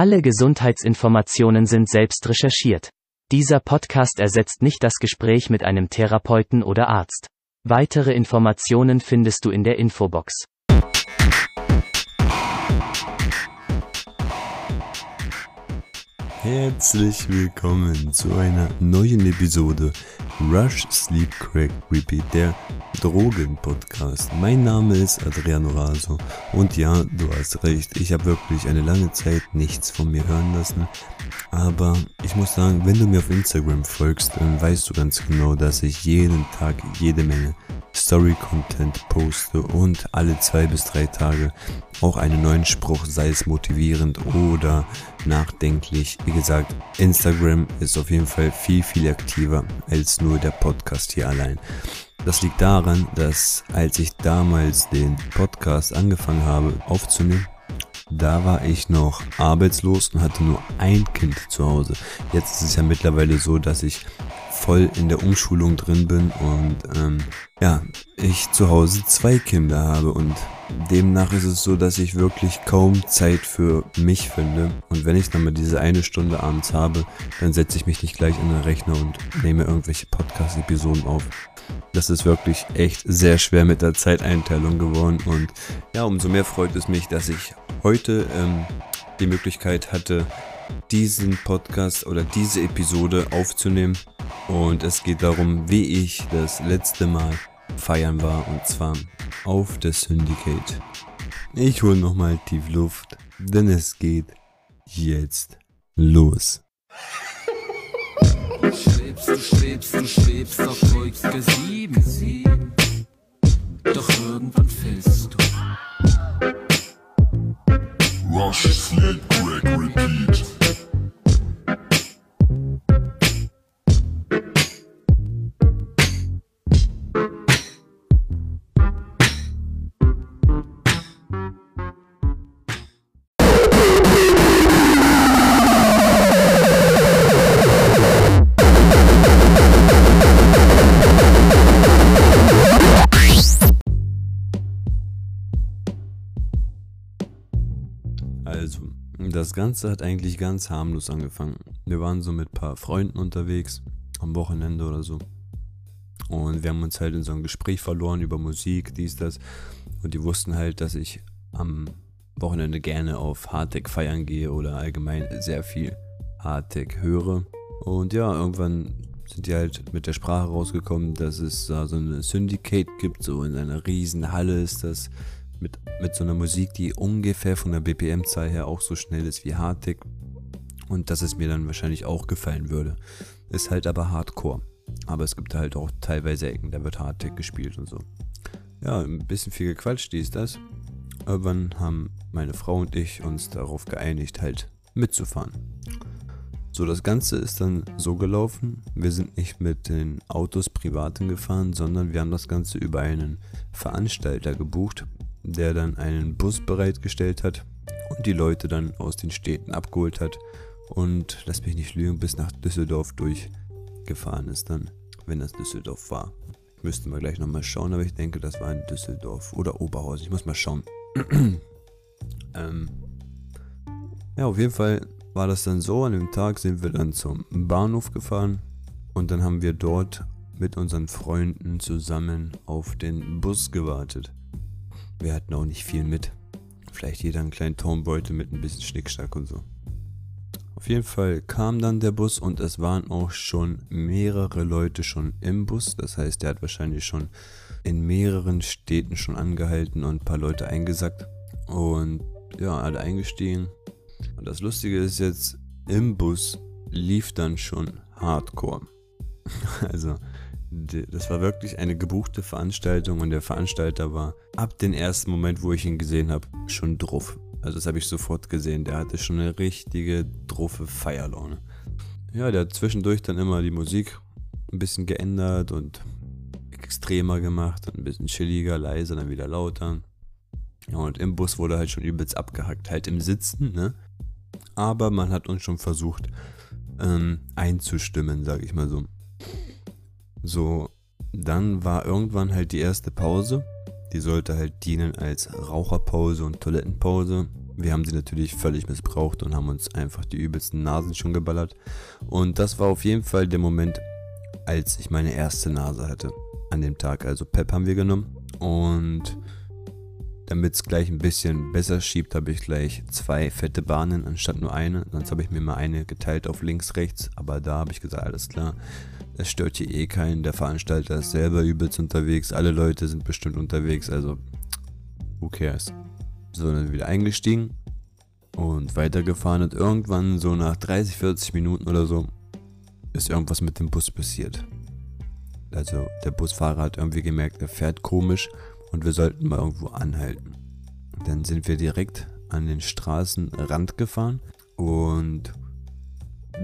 Alle Gesundheitsinformationen sind selbst recherchiert. Dieser Podcast ersetzt nicht das Gespräch mit einem Therapeuten oder Arzt. Weitere Informationen findest du in der Infobox. Herzlich willkommen zu einer neuen Episode Rush Sleep Crack Repeat, der Drogen-Podcast. Mein Name ist Adriano Raso und ja, du hast recht, ich habe wirklich eine lange Zeit nichts von mir hören lassen. Aber ich muss sagen, wenn du mir auf Instagram folgst, dann weißt du ganz genau, dass ich jeden Tag jede Menge Story-Content poste und alle zwei bis drei Tage auch einen neuen Spruch, sei es motivierend oder nachdenklich. Wie gesagt, Instagram ist auf jeden Fall viel, viel aktiver als nur der Podcast hier allein. Das liegt daran, dass als ich damals den Podcast angefangen habe aufzunehmen, da war ich noch arbeitslos und hatte nur ein Kind zu Hause. Jetzt ist es ja mittlerweile so, dass ich voll in der Umschulung drin bin und ähm, ja, ich zu Hause zwei Kinder habe und demnach ist es so, dass ich wirklich kaum Zeit für mich finde. Und wenn ich dann mal diese eine Stunde abends habe, dann setze ich mich nicht gleich an den Rechner und nehme irgendwelche Podcast-Episoden auf. Das ist wirklich echt sehr schwer mit der Zeiteinteilung geworden. Und ja, umso mehr freut es mich, dass ich heute ähm, die Möglichkeit hatte, diesen Podcast oder diese Episode aufzunehmen. Und es geht darum, wie ich das letzte Mal feiern war und zwar auf der Syndicate. Ich hole nochmal tief Luft, denn es geht jetzt los. Schwebst, du schwebst, du schwebst auf Wolke 7. Doch irgendwann fällst du. Rush, sleep, crack, repeat. Ganze hat eigentlich ganz harmlos angefangen. Wir waren so mit ein paar Freunden unterwegs, am Wochenende oder so. Und wir haben uns halt in so ein Gespräch verloren über Musik, dies, das. Und die wussten halt, dass ich am Wochenende gerne auf Hardtech feiern gehe oder allgemein sehr viel Hardtech höre. Und ja, irgendwann sind die halt mit der Sprache rausgekommen, dass es da so eine Syndicate gibt, so in einer riesen Halle ist das mit, mit so einer Musik, die ungefähr von der BPM-Zahl her auch so schnell ist wie Hardtech. Und dass es mir dann wahrscheinlich auch gefallen würde. Ist halt aber Hardcore. Aber es gibt halt auch teilweise Ecken, da wird Hardtech gespielt und so. Ja, ein bisschen viel gequatscht, die ist das. Irgendwann haben meine Frau und ich uns darauf geeinigt, halt mitzufahren. So, das Ganze ist dann so gelaufen, wir sind nicht mit den Autos privaten gefahren, sondern wir haben das Ganze über einen Veranstalter gebucht, der dann einen Bus bereitgestellt hat und die Leute dann aus den Städten abgeholt hat und, lass mich nicht lügen, bis nach Düsseldorf durchgefahren ist dann, wenn das Düsseldorf war. Müssten wir gleich nochmal schauen, aber ich denke, das war in Düsseldorf oder Oberhausen. Ich muss mal schauen. ähm, ja, auf jeden Fall war das dann so. An dem Tag sind wir dann zum Bahnhof gefahren und dann haben wir dort mit unseren Freunden zusammen auf den Bus gewartet. Wir hatten auch nicht viel mit. Vielleicht jeder einen kleinen Tonbeutel mit ein bisschen Schnickschnack und so. Auf jeden Fall kam dann der Bus und es waren auch schon mehrere Leute schon im Bus. Das heißt, er hat wahrscheinlich schon in mehreren Städten schon angehalten und ein paar Leute eingesackt. Und ja, alle eingestiegen. Und das Lustige ist jetzt, im Bus lief dann schon Hardcore. Also das war wirklich eine gebuchte Veranstaltung und der Veranstalter war ab dem ersten Moment, wo ich ihn gesehen habe, schon druff. Also das habe ich sofort gesehen. Der hatte schon eine richtige druffe Feierlaune. Ja, der hat zwischendurch dann immer die Musik ein bisschen geändert und extremer gemacht und ein bisschen chilliger, leiser, dann wieder lauter. Ja, und im Bus wurde halt schon übelst abgehackt, halt im Sitzen, ne? Aber man hat uns schon versucht ähm, einzustimmen, sag ich mal so. So, dann war irgendwann halt die erste Pause. Die sollte halt dienen als Raucherpause und Toilettenpause. wir haben sie natürlich völlig missbraucht und haben uns einfach die übelsten Nasen schon geballert. Und das war auf jeden Fall der Moment, als ich meine erste Nase hatte an dem Tag. Also Pep haben wir genommen und damit es gleich ein bisschen besser schiebt, habe ich gleich zwei fette Bahnen anstatt nur eine. Sonst habe ich mir mal eine geteilt auf links, rechts. Aber da habe ich gesagt, alles klar, es stört hier eh keinen. Der Veranstalter ist selber übelst unterwegs. Alle Leute sind bestimmt unterwegs. Also, who cares? So, dann wieder eingestiegen und weitergefahren. Und irgendwann, so nach 30, 40 Minuten oder so, ist irgendwas mit dem Bus passiert. Also, der Busfahrer hat irgendwie gemerkt, er fährt komisch und wir sollten mal irgendwo anhalten. Dann sind wir direkt an den Straßenrand gefahren und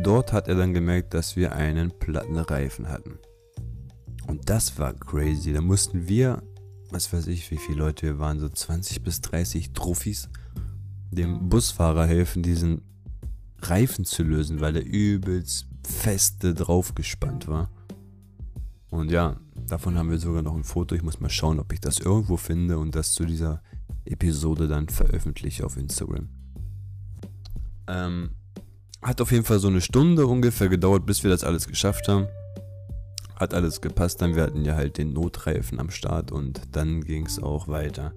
dort hat er dann gemerkt, dass wir einen platten Reifen hatten. Und das war crazy. Da mussten wir was weiß ich, wie viele Leute wir waren, so 20 bis 30 Trophys, dem Busfahrer helfen, diesen Reifen zu lösen, weil er übelst feste draufgespannt war. Und ja, davon haben wir sogar noch ein Foto. Ich muss mal schauen, ob ich das irgendwo finde und das zu dieser Episode dann veröffentliche auf Instagram. Ähm, hat auf jeden Fall so eine Stunde ungefähr gedauert, bis wir das alles geschafft haben hat alles gepasst. Dann wir hatten ja halt den Notreifen am Start und dann ging es auch weiter.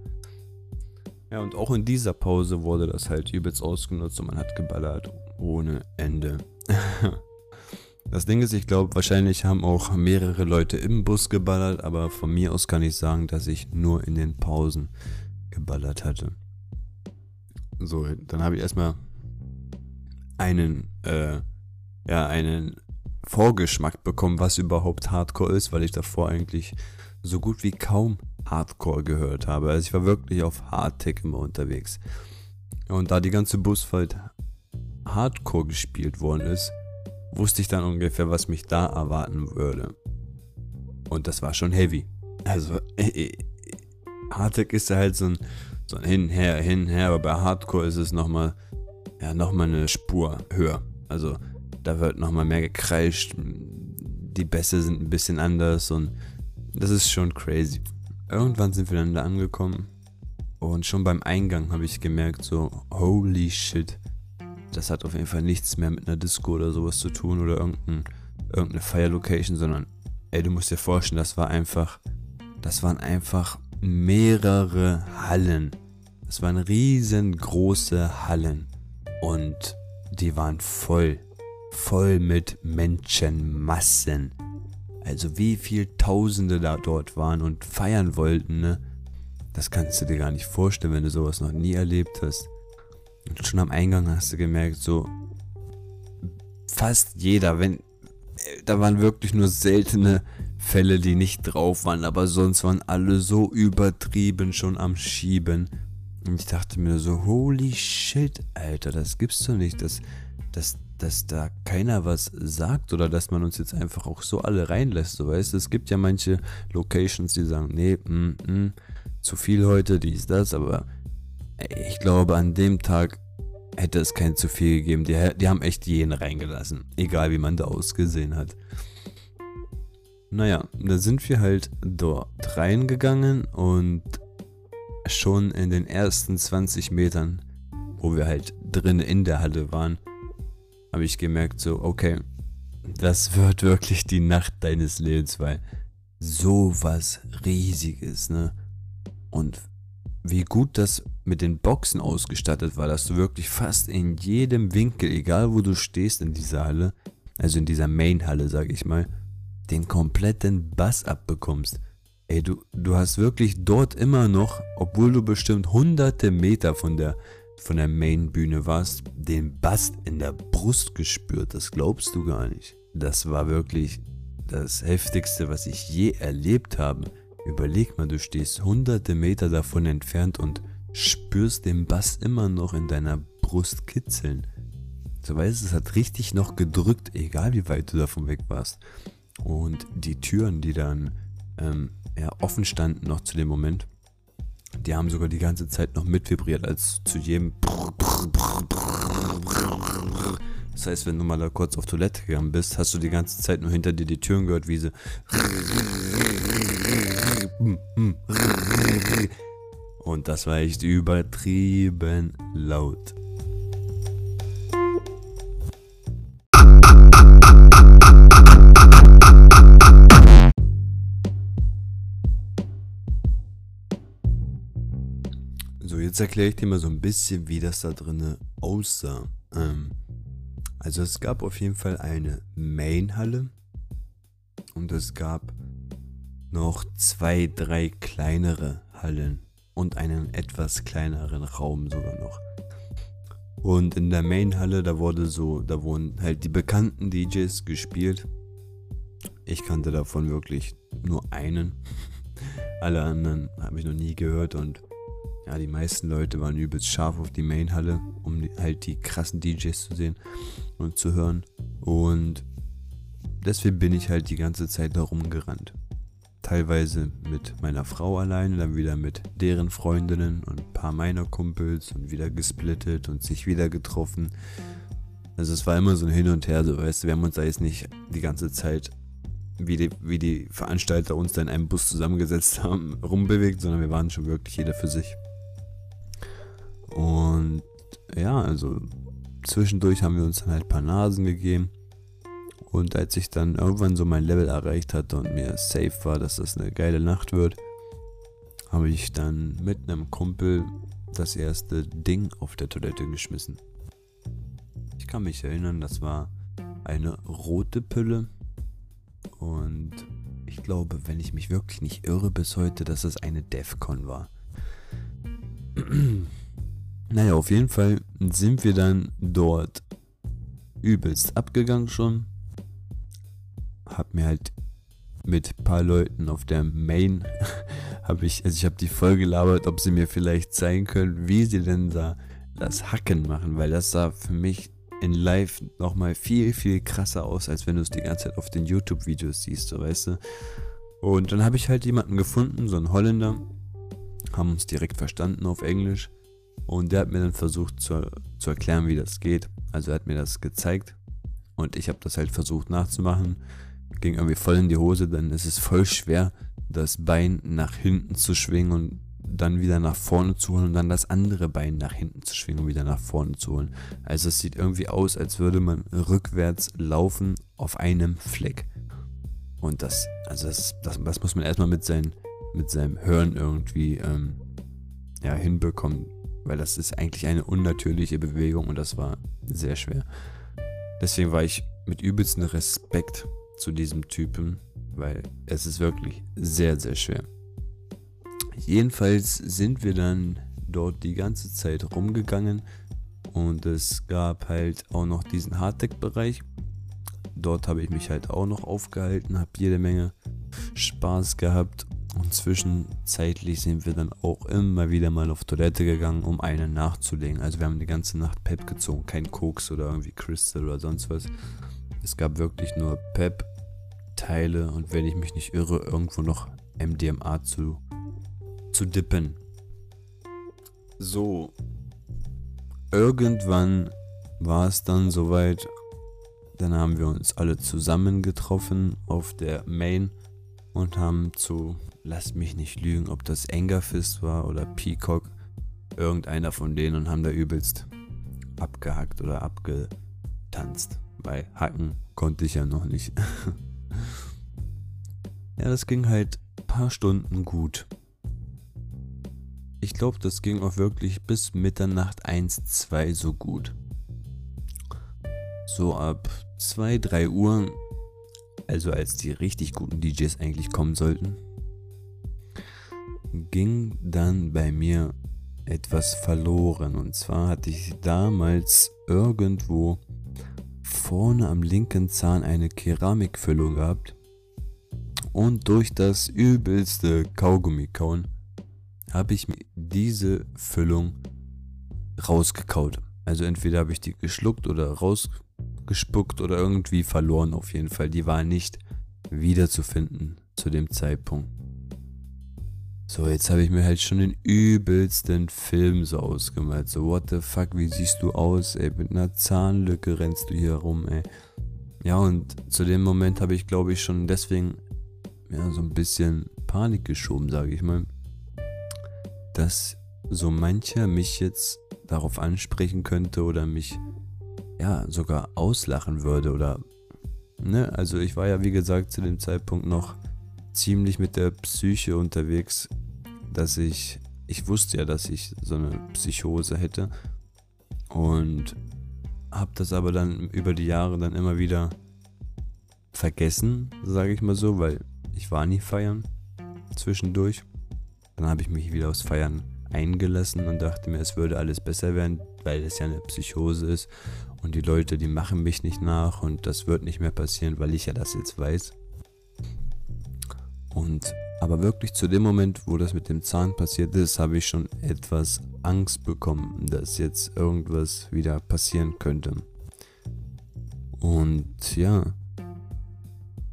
Ja, und auch in dieser Pause wurde das halt übelst ausgenutzt und man hat geballert ohne Ende. das Ding ist, ich glaube, wahrscheinlich haben auch mehrere Leute im Bus geballert, aber von mir aus kann ich sagen, dass ich nur in den Pausen geballert hatte. So, dann habe ich erstmal einen, äh, ja, einen Vorgeschmack bekommen, was überhaupt Hardcore ist, weil ich davor eigentlich so gut wie kaum Hardcore gehört habe. Also ich war wirklich auf Hardtech immer unterwegs. Und da die ganze Busfahrt Hardcore gespielt worden ist, wusste ich dann ungefähr, was mich da erwarten würde. Und das war schon heavy. Also, äh, Hardtech ist halt so ein, so ein Hin-Her, Hin-Her, aber bei Hardcore ist es nochmal, ja, nochmal eine Spur höher. Also, da wird nochmal mehr gekreischt. Die Bässe sind ein bisschen anders und das ist schon crazy. Irgendwann sind wir dann da angekommen und schon beim Eingang habe ich gemerkt, so, holy shit, das hat auf jeden Fall nichts mehr mit einer Disco oder sowas zu tun oder irgendein, irgendeine Fire Location, sondern, ey, du musst dir vorstellen, das war einfach, das waren einfach mehrere Hallen. Das waren riesengroße Hallen und die waren voll voll mit Menschenmassen. Also wie viel Tausende da dort waren und feiern wollten, ne? Das kannst du dir gar nicht vorstellen, wenn du sowas noch nie erlebt hast. Schon am Eingang hast du gemerkt, so fast jeder, wenn da waren wirklich nur seltene Fälle, die nicht drauf waren, aber sonst waren alle so übertrieben schon am Schieben. Und ich dachte mir so, holy shit, Alter, das gibt's doch nicht. Das, das, dass da keiner was sagt oder dass man uns jetzt einfach auch so alle reinlässt. So weißt du, es gibt ja manche Locations, die sagen, nee, mm, mm, zu viel heute, dies, das, aber ich glaube, an dem Tag hätte es kein zu viel gegeben. Die, die haben echt jeden reingelassen, egal wie man da ausgesehen hat. Naja, da sind wir halt dort reingegangen und schon in den ersten 20 Metern, wo wir halt drin in der Halle waren, habe ich gemerkt, so, okay, das wird wirklich die Nacht deines Lebens, weil so was Riesiges, ne? Und wie gut das mit den Boxen ausgestattet war, dass du wirklich fast in jedem Winkel, egal wo du stehst in dieser Halle, also in dieser Main-Halle, sag ich mal, den kompletten Bass abbekommst. Ey, du, du hast wirklich dort immer noch, obwohl du bestimmt hunderte Meter von der von der Main-Bühne warst, den Bass in der Brust gespürt. Das glaubst du gar nicht. Das war wirklich das Heftigste, was ich je erlebt habe. Überleg mal, du stehst hunderte Meter davon entfernt und spürst den Bass immer noch in deiner Brust kitzeln. Du weißt, es hat richtig noch gedrückt, egal wie weit du davon weg warst. Und die Türen, die dann ähm, ja, offen standen noch zu dem Moment, die haben sogar die ganze Zeit noch mitvibriert, als zu jedem. Das heißt, wenn du mal da kurz auf Toilette gegangen bist, hast du die ganze Zeit nur hinter dir die Türen gehört, wie sie. Und das war echt übertrieben laut. So, jetzt erkläre ich dir mal so ein bisschen, wie das da drin aussah. Ähm, also es gab auf jeden Fall eine Main-Halle und es gab noch zwei, drei kleinere Hallen und einen etwas kleineren Raum sogar noch. Und in der Main-Halle, da wurde so, da wurden halt die bekannten DJs gespielt. Ich kannte davon wirklich nur einen. Alle anderen habe ich noch nie gehört und ja, die meisten Leute waren übelst scharf auf die Main-Halle, um die, halt die krassen DJs zu sehen und zu hören. Und deswegen bin ich halt die ganze Zeit da rumgerannt. Teilweise mit meiner Frau alleine, dann wieder mit deren Freundinnen und ein paar meiner Kumpels und wieder gesplittet und sich wieder getroffen. Also es war immer so ein Hin und Her, so weißt du, wir haben uns da jetzt nicht die ganze Zeit, wie die, wie die Veranstalter uns da in einem Bus zusammengesetzt haben, rumbewegt, sondern wir waren schon wirklich jeder für sich. Und ja, also zwischendurch haben wir uns dann halt ein paar Nasen gegeben. Und als ich dann irgendwann so mein Level erreicht hatte und mir safe war, dass das eine geile Nacht wird, habe ich dann mit einem Kumpel das erste Ding auf der Toilette geschmissen. Ich kann mich erinnern, das war eine rote Pille. Und ich glaube, wenn ich mich wirklich nicht irre bis heute, dass es eine Defcon war. naja, auf jeden Fall sind wir dann dort übelst abgegangen schon habe mir halt mit ein paar Leuten auf der Main habe ich, also ich habe die voll gelabert, ob sie mir vielleicht zeigen können, wie sie denn da das Hacken machen, weil das sah für mich in Live nochmal viel, viel krasser aus, als wenn du es die ganze Zeit auf den YouTube-Videos siehst, so weißt du. Und dann habe ich halt jemanden gefunden, so einen Holländer, haben uns direkt verstanden auf Englisch und der hat mir dann versucht zu, zu erklären, wie das geht. Also er hat mir das gezeigt und ich habe das halt versucht nachzumachen ging irgendwie voll in die Hose, dann ist es voll schwer, das Bein nach hinten zu schwingen und dann wieder nach vorne zu holen und dann das andere Bein nach hinten zu schwingen und wieder nach vorne zu holen. Also es sieht irgendwie aus, als würde man rückwärts laufen auf einem Fleck. Und das, also das, das, das muss man erstmal mit, sein, mit seinem Hören irgendwie ähm, ja, hinbekommen, weil das ist eigentlich eine unnatürliche Bewegung und das war sehr schwer. Deswegen war ich mit übelstem Respekt zu diesem Typen, weil es ist wirklich sehr, sehr schwer. Jedenfalls sind wir dann dort die ganze Zeit rumgegangen und es gab halt auch noch diesen Hardtech-Bereich. Dort habe ich mich halt auch noch aufgehalten, habe jede Menge Spaß gehabt und zwischenzeitlich sind wir dann auch immer wieder mal auf Toilette gegangen, um einen nachzulegen. Also wir haben die ganze Nacht Pep gezogen, kein Koks oder irgendwie Crystal oder sonst was. Es gab wirklich nur Pep, Teile und wenn ich mich nicht irre, irgendwo noch MDMA zu, zu dippen. So. Irgendwann war es dann soweit. Dann haben wir uns alle zusammen getroffen auf der Main und haben zu, lasst mich nicht lügen, ob das Engerfist war oder Peacock, irgendeiner von denen und haben da übelst abgehackt oder abgetanzt. Bei Hacken konnte ich ja noch nicht. ja, das ging halt ein paar Stunden gut. Ich glaube, das ging auch wirklich bis Mitternacht 1, 2 so gut. So ab 2, 3 Uhr, also als die richtig guten DJs eigentlich kommen sollten, ging dann bei mir etwas verloren. Und zwar hatte ich damals irgendwo vorne am linken Zahn eine Keramikfüllung gehabt und durch das übelste Kaugummi kauen habe ich mir diese Füllung rausgekaut. Also entweder habe ich die geschluckt oder rausgespuckt oder irgendwie verloren auf jeden Fall. Die war nicht wiederzufinden zu dem Zeitpunkt. So, jetzt habe ich mir halt schon den übelsten Film so ausgemalt. So, what the fuck, wie siehst du aus, ey? Mit einer Zahnlücke rennst du hier rum, ey. Ja, und zu dem Moment habe ich, glaube ich, schon deswegen ja, so ein bisschen Panik geschoben, sage ich mal. dass so mancher mich jetzt darauf ansprechen könnte oder mich ja sogar auslachen würde oder ne, also ich war ja wie gesagt zu dem Zeitpunkt noch ziemlich mit der Psyche unterwegs, dass ich ich wusste ja, dass ich so eine Psychose hätte und habe das aber dann über die Jahre dann immer wieder vergessen, sage ich mal so, weil ich war nie feiern zwischendurch. Dann habe ich mich wieder aufs Feiern eingelassen und dachte mir, es würde alles besser werden, weil es ja eine Psychose ist und die Leute, die machen mich nicht nach und das wird nicht mehr passieren, weil ich ja das jetzt weiß. Und aber wirklich zu dem Moment, wo das mit dem Zahn passiert ist, habe ich schon etwas Angst bekommen, dass jetzt irgendwas wieder passieren könnte. Und ja,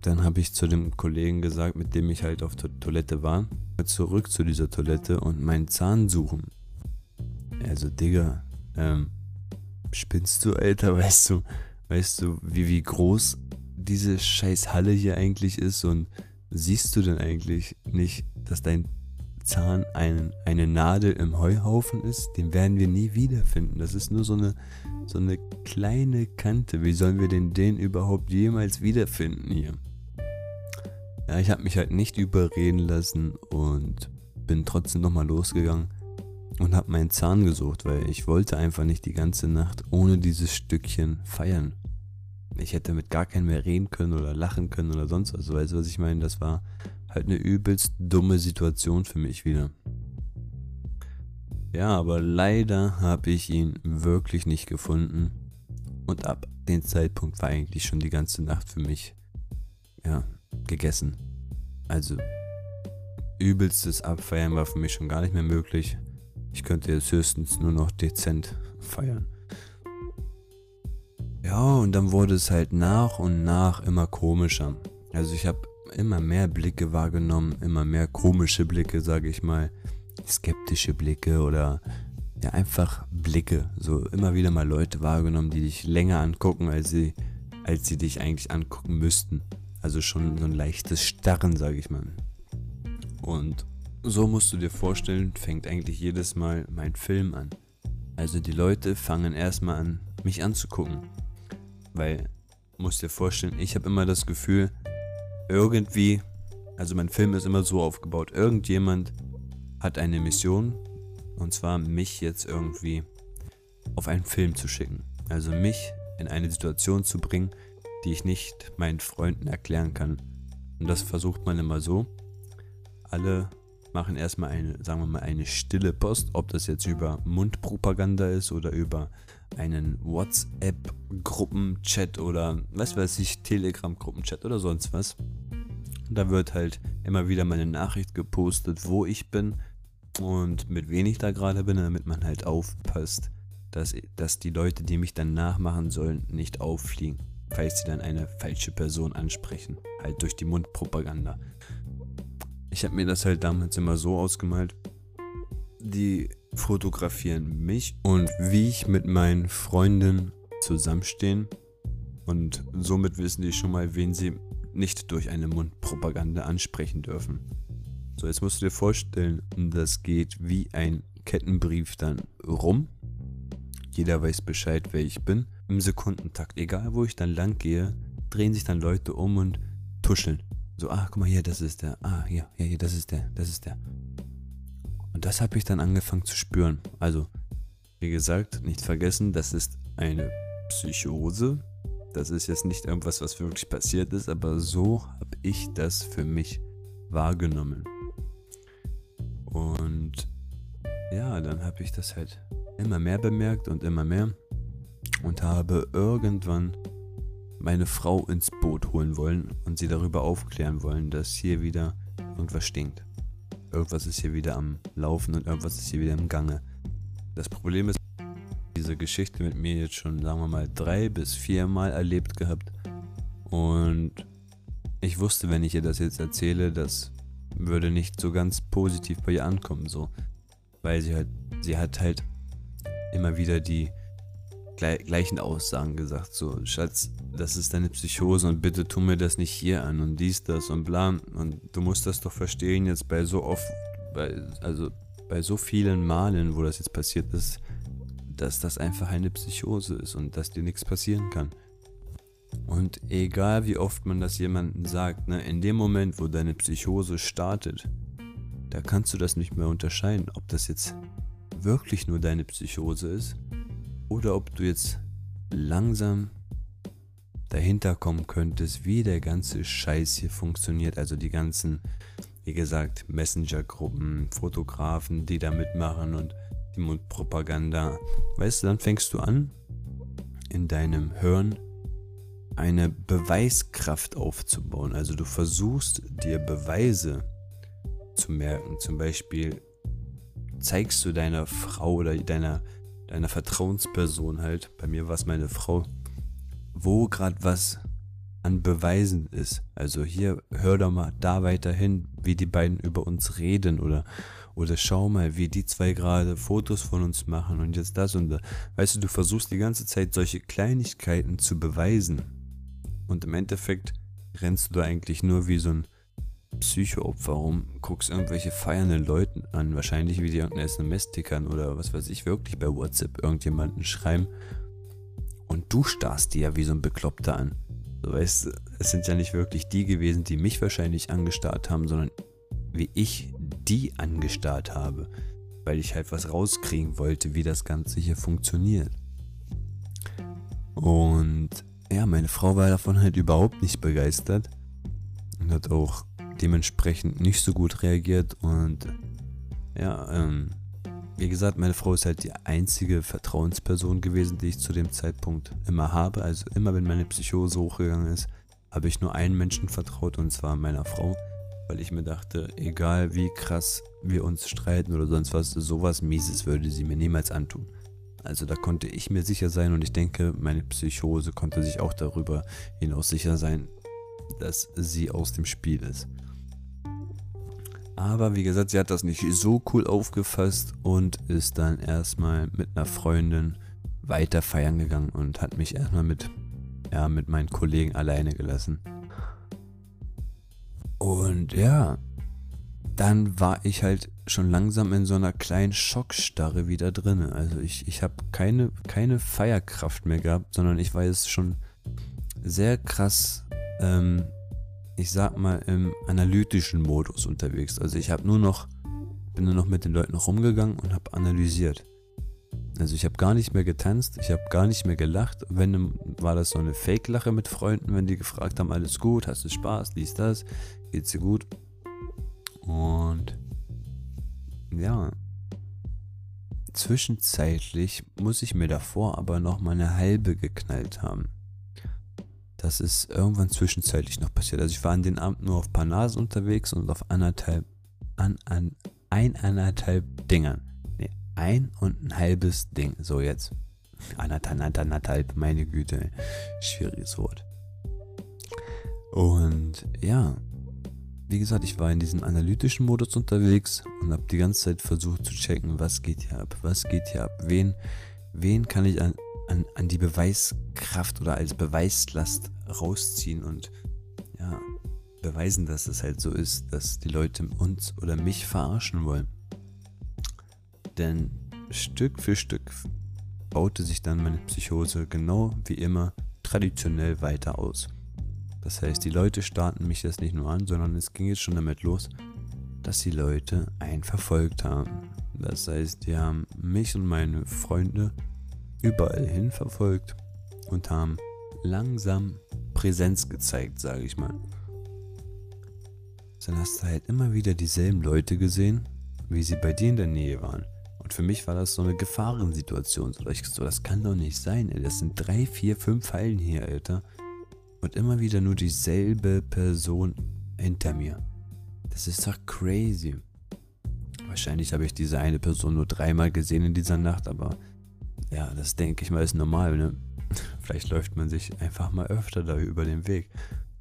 dann habe ich zu dem Kollegen gesagt, mit dem ich halt auf der Toilette war, zurück zu dieser Toilette und meinen Zahn suchen. Also, Digga, ähm, spinnst du, Alter, weißt du, weißt du, wie, wie groß diese scheiß Halle hier eigentlich ist und siehst du denn eigentlich nicht, dass dein Zahn ein, eine Nadel im Heuhaufen ist? Den werden wir nie wiederfinden. Das ist nur so eine, so eine kleine Kante. Wie sollen wir denn den überhaupt jemals wiederfinden hier? Ja, ich habe mich halt nicht überreden lassen und bin trotzdem nochmal losgegangen und habe meinen Zahn gesucht, weil ich wollte einfach nicht die ganze Nacht ohne dieses Stückchen feiern. Ich hätte mit gar keinem mehr reden können oder lachen können oder sonst was. Weißt du, was ich meine? Das war halt eine übelst dumme Situation für mich wieder. Ja, aber leider habe ich ihn wirklich nicht gefunden. Und ab dem Zeitpunkt war eigentlich schon die ganze Nacht für mich, ja, gegessen. Also übelstes Abfeiern war für mich schon gar nicht mehr möglich. Ich könnte jetzt höchstens nur noch dezent feiern. Ja, und dann wurde es halt nach und nach immer komischer. Also ich habe immer mehr Blicke wahrgenommen, immer mehr komische Blicke, sage ich mal, skeptische Blicke oder ja einfach Blicke. So immer wieder mal Leute wahrgenommen, die dich länger angucken, als sie, als sie dich eigentlich angucken müssten. Also schon so ein leichtes Starren, sage ich mal. Und so musst du dir vorstellen, fängt eigentlich jedes Mal mein Film an. Also die Leute fangen erstmal an, mich anzugucken. Weil, musst dir vorstellen, ich habe immer das Gefühl, irgendwie, also mein Film ist immer so aufgebaut, irgendjemand hat eine Mission, und zwar mich jetzt irgendwie auf einen Film zu schicken. Also mich in eine Situation zu bringen, die ich nicht meinen Freunden erklären kann. Und das versucht man immer so. Alle machen erstmal eine, sagen wir mal, eine stille Post, ob das jetzt über Mundpropaganda ist oder über einen WhatsApp-Gruppenchat oder was weiß ich, Telegram-Gruppenchat oder sonst was. Da wird halt immer wieder meine Nachricht gepostet, wo ich bin und mit wem ich da gerade bin, damit man halt aufpasst, dass, dass die Leute, die mich dann nachmachen sollen, nicht auffliegen falls sie dann eine falsche Person ansprechen. Halt durch die Mundpropaganda. Ich habe mir das halt damals immer so ausgemalt. Die fotografieren mich und wie ich mit meinen Freunden zusammenstehen. Und somit wissen die schon mal, wen sie nicht durch eine Mundpropaganda ansprechen dürfen. So, jetzt musst du dir vorstellen, das geht wie ein Kettenbrief dann rum. Jeder weiß Bescheid, wer ich bin im Sekundentakt. Egal wo ich dann lang gehe, drehen sich dann Leute um und tuscheln. So, ah, guck mal hier, das ist der. Ah, hier, ja, hier, das ist der, das ist der. Und das habe ich dann angefangen zu spüren. Also, wie gesagt, nicht vergessen, das ist eine Psychose. Das ist jetzt nicht irgendwas, was wirklich passiert ist, aber so habe ich das für mich wahrgenommen. Und ja, dann habe ich das halt immer mehr bemerkt und immer mehr und habe irgendwann meine Frau ins Boot holen wollen und sie darüber aufklären wollen, dass hier wieder irgendwas stinkt. Irgendwas ist hier wieder am Laufen und irgendwas ist hier wieder im Gange. Das Problem ist, diese Geschichte mit mir jetzt schon, sagen wir mal, drei bis vier Mal erlebt gehabt. Und ich wusste, wenn ich ihr das jetzt erzähle, das würde nicht so ganz positiv bei ihr ankommen, so. Weil sie halt, sie hat halt immer wieder die gleichen Aussagen gesagt. So, Schatz, das ist deine Psychose und bitte tu mir das nicht hier an und dies, das und bla. Und du musst das doch verstehen jetzt bei so oft, bei, also bei so vielen Malen, wo das jetzt passiert ist, dass das einfach eine Psychose ist und dass dir nichts passieren kann. Und egal wie oft man das jemandem sagt, ne, in dem Moment, wo deine Psychose startet, da kannst du das nicht mehr unterscheiden, ob das jetzt wirklich nur deine Psychose ist oder ob du jetzt langsam dahinter kommen könntest, wie der ganze Scheiß hier funktioniert. Also die ganzen, wie gesagt, Messenger-Gruppen, Fotografen, die da mitmachen und die Mundpropaganda. Weißt du, dann fängst du an, in deinem Hirn eine Beweiskraft aufzubauen. Also du versuchst dir Beweise zu merken. Zum Beispiel zeigst du deiner Frau oder deiner, deiner Vertrauensperson halt, bei mir war es meine Frau, wo gerade was an Beweisen ist. Also hier, hör doch mal da weiterhin, wie die beiden über uns reden oder, oder schau mal, wie die zwei gerade Fotos von uns machen und jetzt das und das. Weißt du, du versuchst die ganze Zeit solche Kleinigkeiten zu beweisen. Und im Endeffekt rennst du da eigentlich nur wie so ein Psychoopfer rum, guckst irgendwelche feiernden Leuten an, wahrscheinlich wie die irgendeine SMS tickern oder was weiß ich, wirklich bei WhatsApp irgendjemanden schreiben und du starrst die ja wie so ein Bekloppter an. So weißt es sind ja nicht wirklich die gewesen, die mich wahrscheinlich angestarrt haben, sondern wie ich die angestarrt habe. Weil ich halt was rauskriegen wollte, wie das Ganze hier funktioniert. Und ja, meine Frau war davon halt überhaupt nicht begeistert und hat auch dementsprechend nicht so gut reagiert und ja, ähm, wie gesagt, meine Frau ist halt die einzige Vertrauensperson gewesen, die ich zu dem Zeitpunkt immer habe. Also immer wenn meine Psychose hochgegangen ist, habe ich nur einen Menschen vertraut und zwar meiner Frau, weil ich mir dachte, egal wie krass wir uns streiten oder sonst was, sowas Mieses würde sie mir niemals antun. Also da konnte ich mir sicher sein und ich denke, meine Psychose konnte sich auch darüber hinaus sicher sein, dass sie aus dem Spiel ist. Aber wie gesagt, sie hat das nicht so cool aufgefasst und ist dann erstmal mit einer Freundin weiter feiern gegangen und hat mich erstmal mit, ja, mit meinen Kollegen alleine gelassen. Und ja, dann war ich halt schon langsam in so einer kleinen Schockstarre wieder drin. Also ich, ich habe keine, keine Feierkraft mehr gehabt, sondern ich war jetzt schon sehr krass ähm, ich sag mal, im analytischen Modus unterwegs. Also ich habe nur noch, bin nur noch mit den Leuten rumgegangen und habe analysiert. Also ich habe gar nicht mehr getanzt, ich habe gar nicht mehr gelacht. Wenn war das so eine Fake-Lache mit Freunden, wenn die gefragt haben, alles gut, hast du Spaß, dies, das, geht's dir gut? Und ja, zwischenzeitlich muss ich mir davor aber noch mal eine halbe geknallt haben. Das ist irgendwann zwischenzeitlich noch passiert. Also ich war an den Abend nur auf Parnas unterwegs und auf anderthalb, an, an eineinhalb Dingern. Nee, ein und ein halbes Ding. So jetzt. Anderthalb, anderthalb, meine Güte. Schwieriges Wort. Und ja, wie gesagt, ich war in diesem analytischen Modus unterwegs und habe die ganze Zeit versucht zu checken, was geht hier ab, was geht hier ab, wen, wen kann ich an, an, an die Beweiskraft oder als Beweislast rausziehen und ja, beweisen, dass es halt so ist, dass die Leute uns oder mich verarschen wollen. Denn Stück für Stück baute sich dann meine Psychose genau wie immer traditionell weiter aus. Das heißt, die Leute starten mich jetzt nicht nur an, sondern es ging jetzt schon damit los, dass die Leute einen verfolgt haben. Das heißt, die haben mich und meine Freunde überall hin verfolgt und haben langsam Präsenz gezeigt, sage ich mal. Dann hast du halt immer wieder dieselben Leute gesehen, wie sie bei dir in der Nähe waren. Und für mich war das so eine Gefahrensituation. So, ich so, das kann doch nicht sein, ey. Das sind drei, vier, fünf Fallen hier, Alter. Und immer wieder nur dieselbe Person hinter mir. Das ist doch crazy. Wahrscheinlich habe ich diese eine Person nur dreimal gesehen in dieser Nacht, aber ja, das denke ich mal ist normal, ne? Vielleicht läuft man sich einfach mal öfter da über den Weg.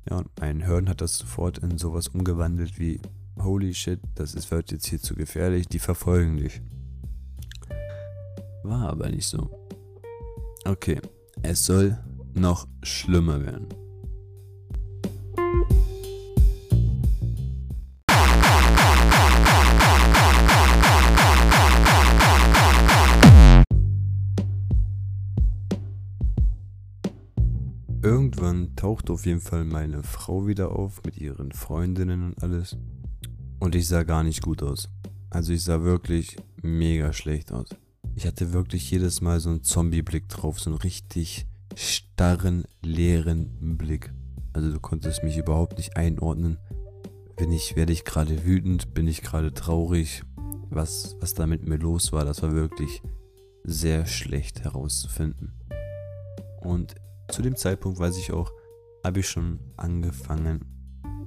Ja, und mein Hirn hat das sofort in sowas umgewandelt wie, holy shit, das ist, wird jetzt hier zu gefährlich, die verfolgen dich. War aber nicht so. Okay, es soll noch schlimmer werden. Irgendwann taucht auf jeden Fall meine Frau wieder auf mit ihren Freundinnen und alles. Und ich sah gar nicht gut aus. Also ich sah wirklich mega schlecht aus. Ich hatte wirklich jedes Mal so einen Zombie-Blick drauf, so einen richtig starren, leeren Blick. Also du konntest mich überhaupt nicht einordnen. Bin ich, werde ich gerade wütend, bin ich gerade traurig, was, was da mit mir los war, das war wirklich sehr schlecht herauszufinden. Und zu dem Zeitpunkt weiß ich auch, habe ich schon angefangen,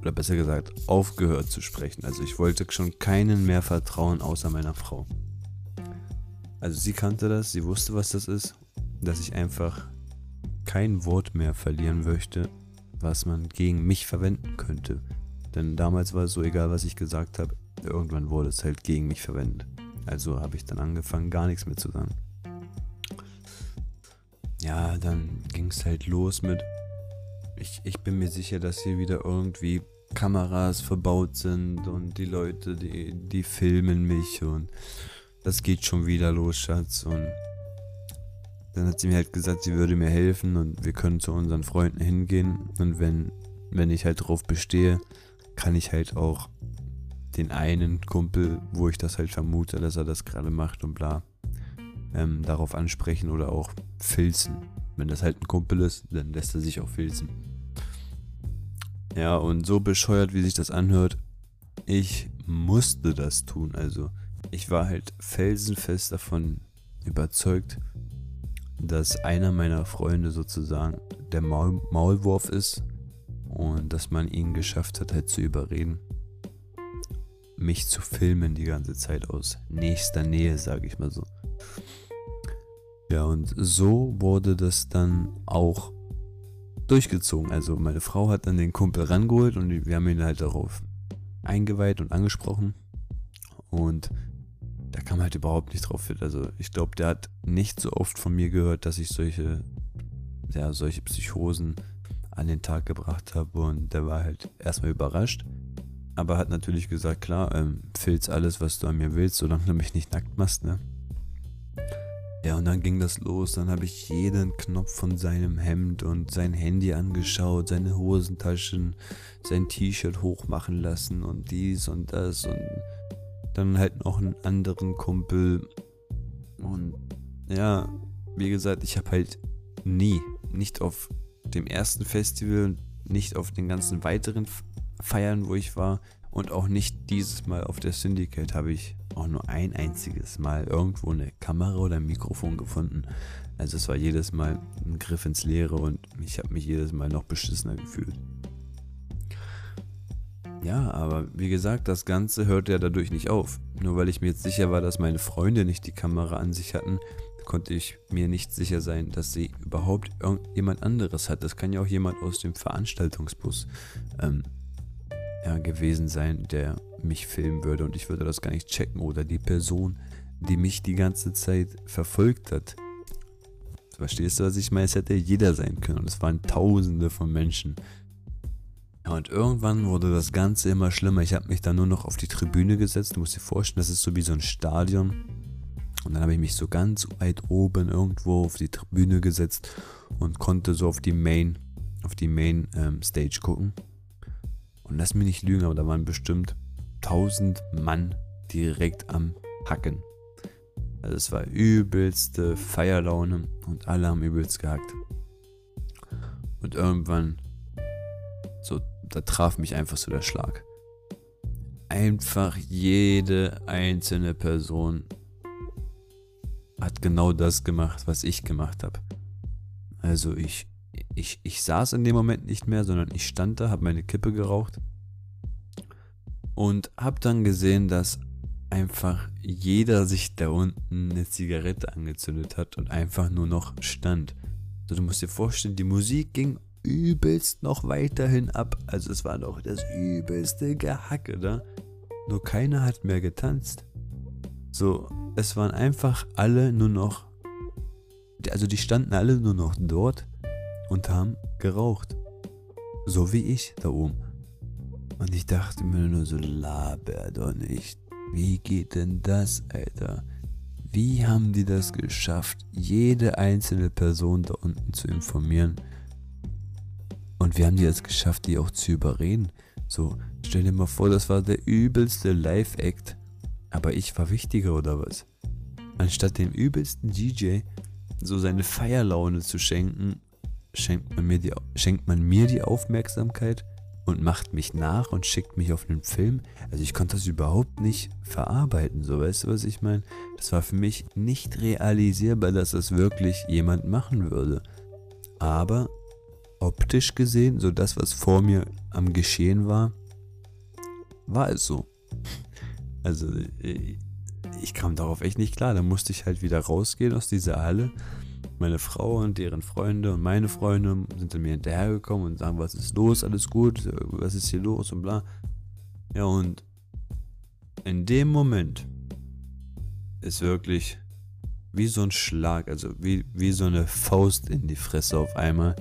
oder besser gesagt, aufgehört zu sprechen. Also ich wollte schon keinen mehr vertrauen außer meiner Frau. Also sie kannte das, sie wusste, was das ist, dass ich einfach kein Wort mehr verlieren möchte, was man gegen mich verwenden könnte. Denn damals war es so egal, was ich gesagt habe, irgendwann wurde es halt gegen mich verwendet. Also habe ich dann angefangen, gar nichts mehr zu sagen. Ja, dann ging es halt los mit. Ich, ich bin mir sicher, dass hier wieder irgendwie Kameras verbaut sind und die Leute, die, die filmen mich und das geht schon wieder los, Schatz. Und dann hat sie mir halt gesagt, sie würde mir helfen und wir können zu unseren Freunden hingehen. Und wenn, wenn ich halt drauf bestehe, kann ich halt auch den einen Kumpel, wo ich das halt vermute, dass er das gerade macht und bla, ähm, darauf ansprechen oder auch filzen. Wenn das halt ein Kumpel ist, dann lässt er sich auch filzen. Ja, und so bescheuert, wie sich das anhört, ich musste das tun. Also, ich war halt felsenfest davon überzeugt, dass einer meiner Freunde sozusagen der Maul Maulwurf ist und dass man ihn geschafft hat, halt zu überreden mich zu filmen die ganze Zeit aus nächster Nähe, sage ich mal so. Ja, und so wurde das dann auch durchgezogen. Also meine Frau hat dann den Kumpel rangeholt und wir haben ihn halt darauf eingeweiht und angesprochen. Und da kam halt überhaupt nicht drauf fit. Also ich glaube, der hat nicht so oft von mir gehört, dass ich solche, ja, solche Psychosen an den Tag gebracht habe. Und der war halt erstmal überrascht aber hat natürlich gesagt, klar, ähm, filz alles, was du an mir willst, solange du mich nicht nackt machst, ne? Ja, und dann ging das los. Dann habe ich jeden Knopf von seinem Hemd und sein Handy angeschaut, seine Hosentaschen, sein T-Shirt hochmachen lassen und dies und das und dann halt noch einen anderen Kumpel. Und ja, wie gesagt, ich habe halt nie, nicht auf dem ersten Festival, nicht auf den ganzen weiteren Feiern, wo ich war. Und auch nicht dieses Mal auf der Syndicate habe ich auch nur ein einziges Mal irgendwo eine Kamera oder ein Mikrofon gefunden. Also es war jedes Mal ein Griff ins Leere und ich habe mich jedes Mal noch beschissener gefühlt. Ja, aber wie gesagt, das Ganze hörte ja dadurch nicht auf. Nur weil ich mir jetzt sicher war, dass meine Freunde nicht die Kamera an sich hatten, konnte ich mir nicht sicher sein, dass sie überhaupt irgendjemand anderes hat. Das kann ja auch jemand aus dem Veranstaltungsbus ähm, ja, gewesen sein, der mich filmen würde und ich würde das gar nicht checken oder die Person, die mich die ganze Zeit verfolgt hat. Verstehst du, was ich meine? Es hätte jeder sein können und es waren tausende von Menschen. Ja, und irgendwann wurde das Ganze immer schlimmer. Ich habe mich dann nur noch auf die Tribüne gesetzt. Du musst dir vorstellen, das ist so wie so ein Stadion. Und dann habe ich mich so ganz weit oben irgendwo auf die Tribüne gesetzt und konnte so auf die Main, auf die Main ähm, Stage gucken. Und lass mich nicht lügen, aber da waren bestimmt 1000 Mann direkt am Hacken. Also es war übelste Feierlaune und alle haben übelst gehackt. Und irgendwann, so, da traf mich einfach so der Schlag. Einfach jede einzelne Person hat genau das gemacht, was ich gemacht habe. Also ich ich, ich saß in dem Moment nicht mehr, sondern ich stand da, habe meine Kippe geraucht und habe dann gesehen, dass einfach jeder sich da unten eine Zigarette angezündet hat und einfach nur noch stand. Also du musst dir vorstellen, die Musik ging übelst noch weiterhin ab. Also es war doch das übelste Gehacke da. Nur keiner hat mehr getanzt. So, es waren einfach alle nur noch. Also die standen alle nur noch dort und haben geraucht. So wie ich da oben. Und ich dachte mir nur so, laber doch nicht. Wie geht denn das, Alter? Wie haben die das geschafft, jede einzelne Person da unten zu informieren, Und wir haben die jetzt geschafft, die auch zu überreden. So, stell dir mal vor, das war der übelste Live-Act. Aber ich war wichtiger oder was? Anstatt dem übelsten DJ so seine Feierlaune zu schenken, schenkt man mir die, schenkt man mir die Aufmerksamkeit und macht mich nach und schickt mich auf einen Film. Also ich konnte das überhaupt nicht verarbeiten, so weißt du, was ich meine? Das war für mich nicht realisierbar, dass das wirklich jemand machen würde. Aber optisch gesehen, so das, was vor mir am Geschehen war, war es so. Also äh, ich kam darauf echt nicht klar. Da musste ich halt wieder rausgehen aus dieser Halle. Meine Frau und deren Freunde und meine Freunde sind dann mir hinterhergekommen und sagen, was ist los, alles gut, was ist hier los und bla. Ja, und in dem Moment ist wirklich wie so ein Schlag, also wie, wie so eine Faust in die Fresse auf einmal,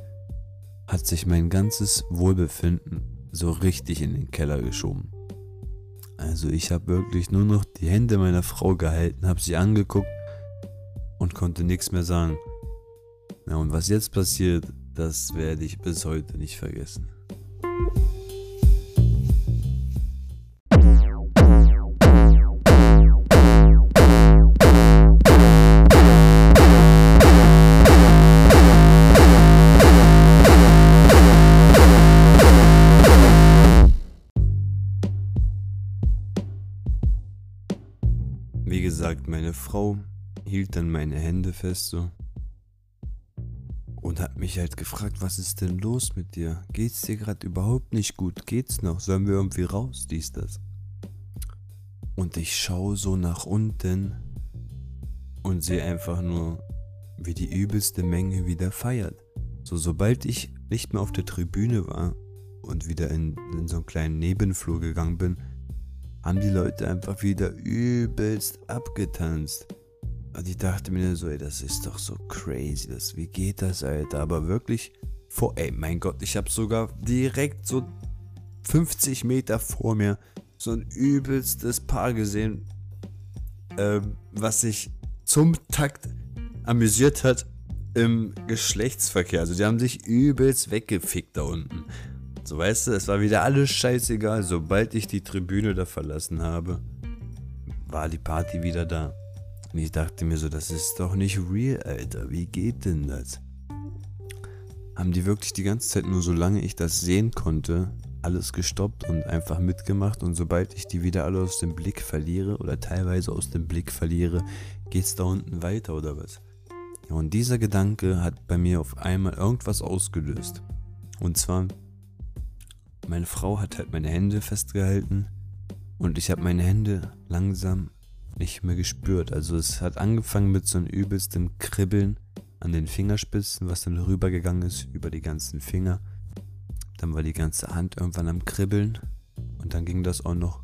hat sich mein ganzes Wohlbefinden so richtig in den Keller geschoben. Also ich habe wirklich nur noch die Hände meiner Frau gehalten, habe sie angeguckt und konnte nichts mehr sagen. Ja, und was jetzt passiert, das werde ich bis heute nicht vergessen. Wie gesagt, meine Frau hielt dann meine Hände fest so und hat mich halt gefragt, was ist denn los mit dir? Geht's dir gerade überhaupt nicht gut? Geht's noch? Sollen wir irgendwie raus? Dies, das. Und ich schaue so nach unten und sehe einfach nur, wie die übelste Menge wieder feiert. So, sobald ich nicht mehr auf der Tribüne war und wieder in, in so einen kleinen Nebenflur gegangen bin, haben die Leute einfach wieder übelst abgetanzt. Und ich dachte mir so, ey, das ist doch so crazy. Das, wie geht das, Alter? Aber wirklich vor, ey, mein Gott, ich habe sogar direkt so 50 Meter vor mir so ein übelstes Paar gesehen, äh, was sich zum Takt amüsiert hat im Geschlechtsverkehr. Also die haben sich übelst weggefickt da unten. So weißt du, es war wieder alles scheißegal. Sobald ich die Tribüne da verlassen habe, war die Party wieder da. Und ich dachte mir so, das ist doch nicht real, Alter. Wie geht denn das? Haben die wirklich die ganze Zeit nur solange ich das sehen konnte, alles gestoppt und einfach mitgemacht und sobald ich die wieder alle aus dem Blick verliere oder teilweise aus dem Blick verliere, geht's da unten weiter oder was? und dieser Gedanke hat bei mir auf einmal irgendwas ausgelöst. Und zwar meine Frau hat halt meine Hände festgehalten und ich habe meine Hände langsam nicht mehr gespürt. Also es hat angefangen mit so einem übelsten Kribbeln an den Fingerspitzen, was dann rübergegangen ist über die ganzen Finger. Dann war die ganze Hand irgendwann am Kribbeln und dann ging das auch noch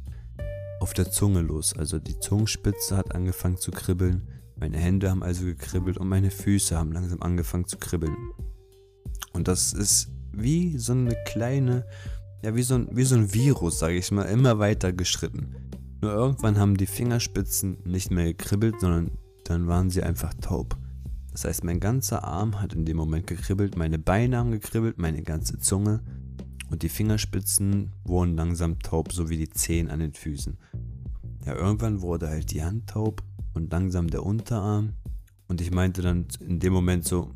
auf der Zunge los. Also die Zungenspitze hat angefangen zu kribbeln, meine Hände haben also gekribbelt und meine Füße haben langsam angefangen zu kribbeln. Und das ist wie so eine kleine ja, wie so ein, wie so ein Virus, sage ich mal, immer weiter geschritten. Nur irgendwann haben die Fingerspitzen nicht mehr gekribbelt, sondern dann waren sie einfach taub. Das heißt, mein ganzer Arm hat in dem Moment gekribbelt, meine Beine haben gekribbelt, meine ganze Zunge und die Fingerspitzen wurden langsam taub, so wie die Zehen an den Füßen. Ja, irgendwann wurde halt die Hand taub und langsam der Unterarm. Und ich meinte dann in dem Moment so,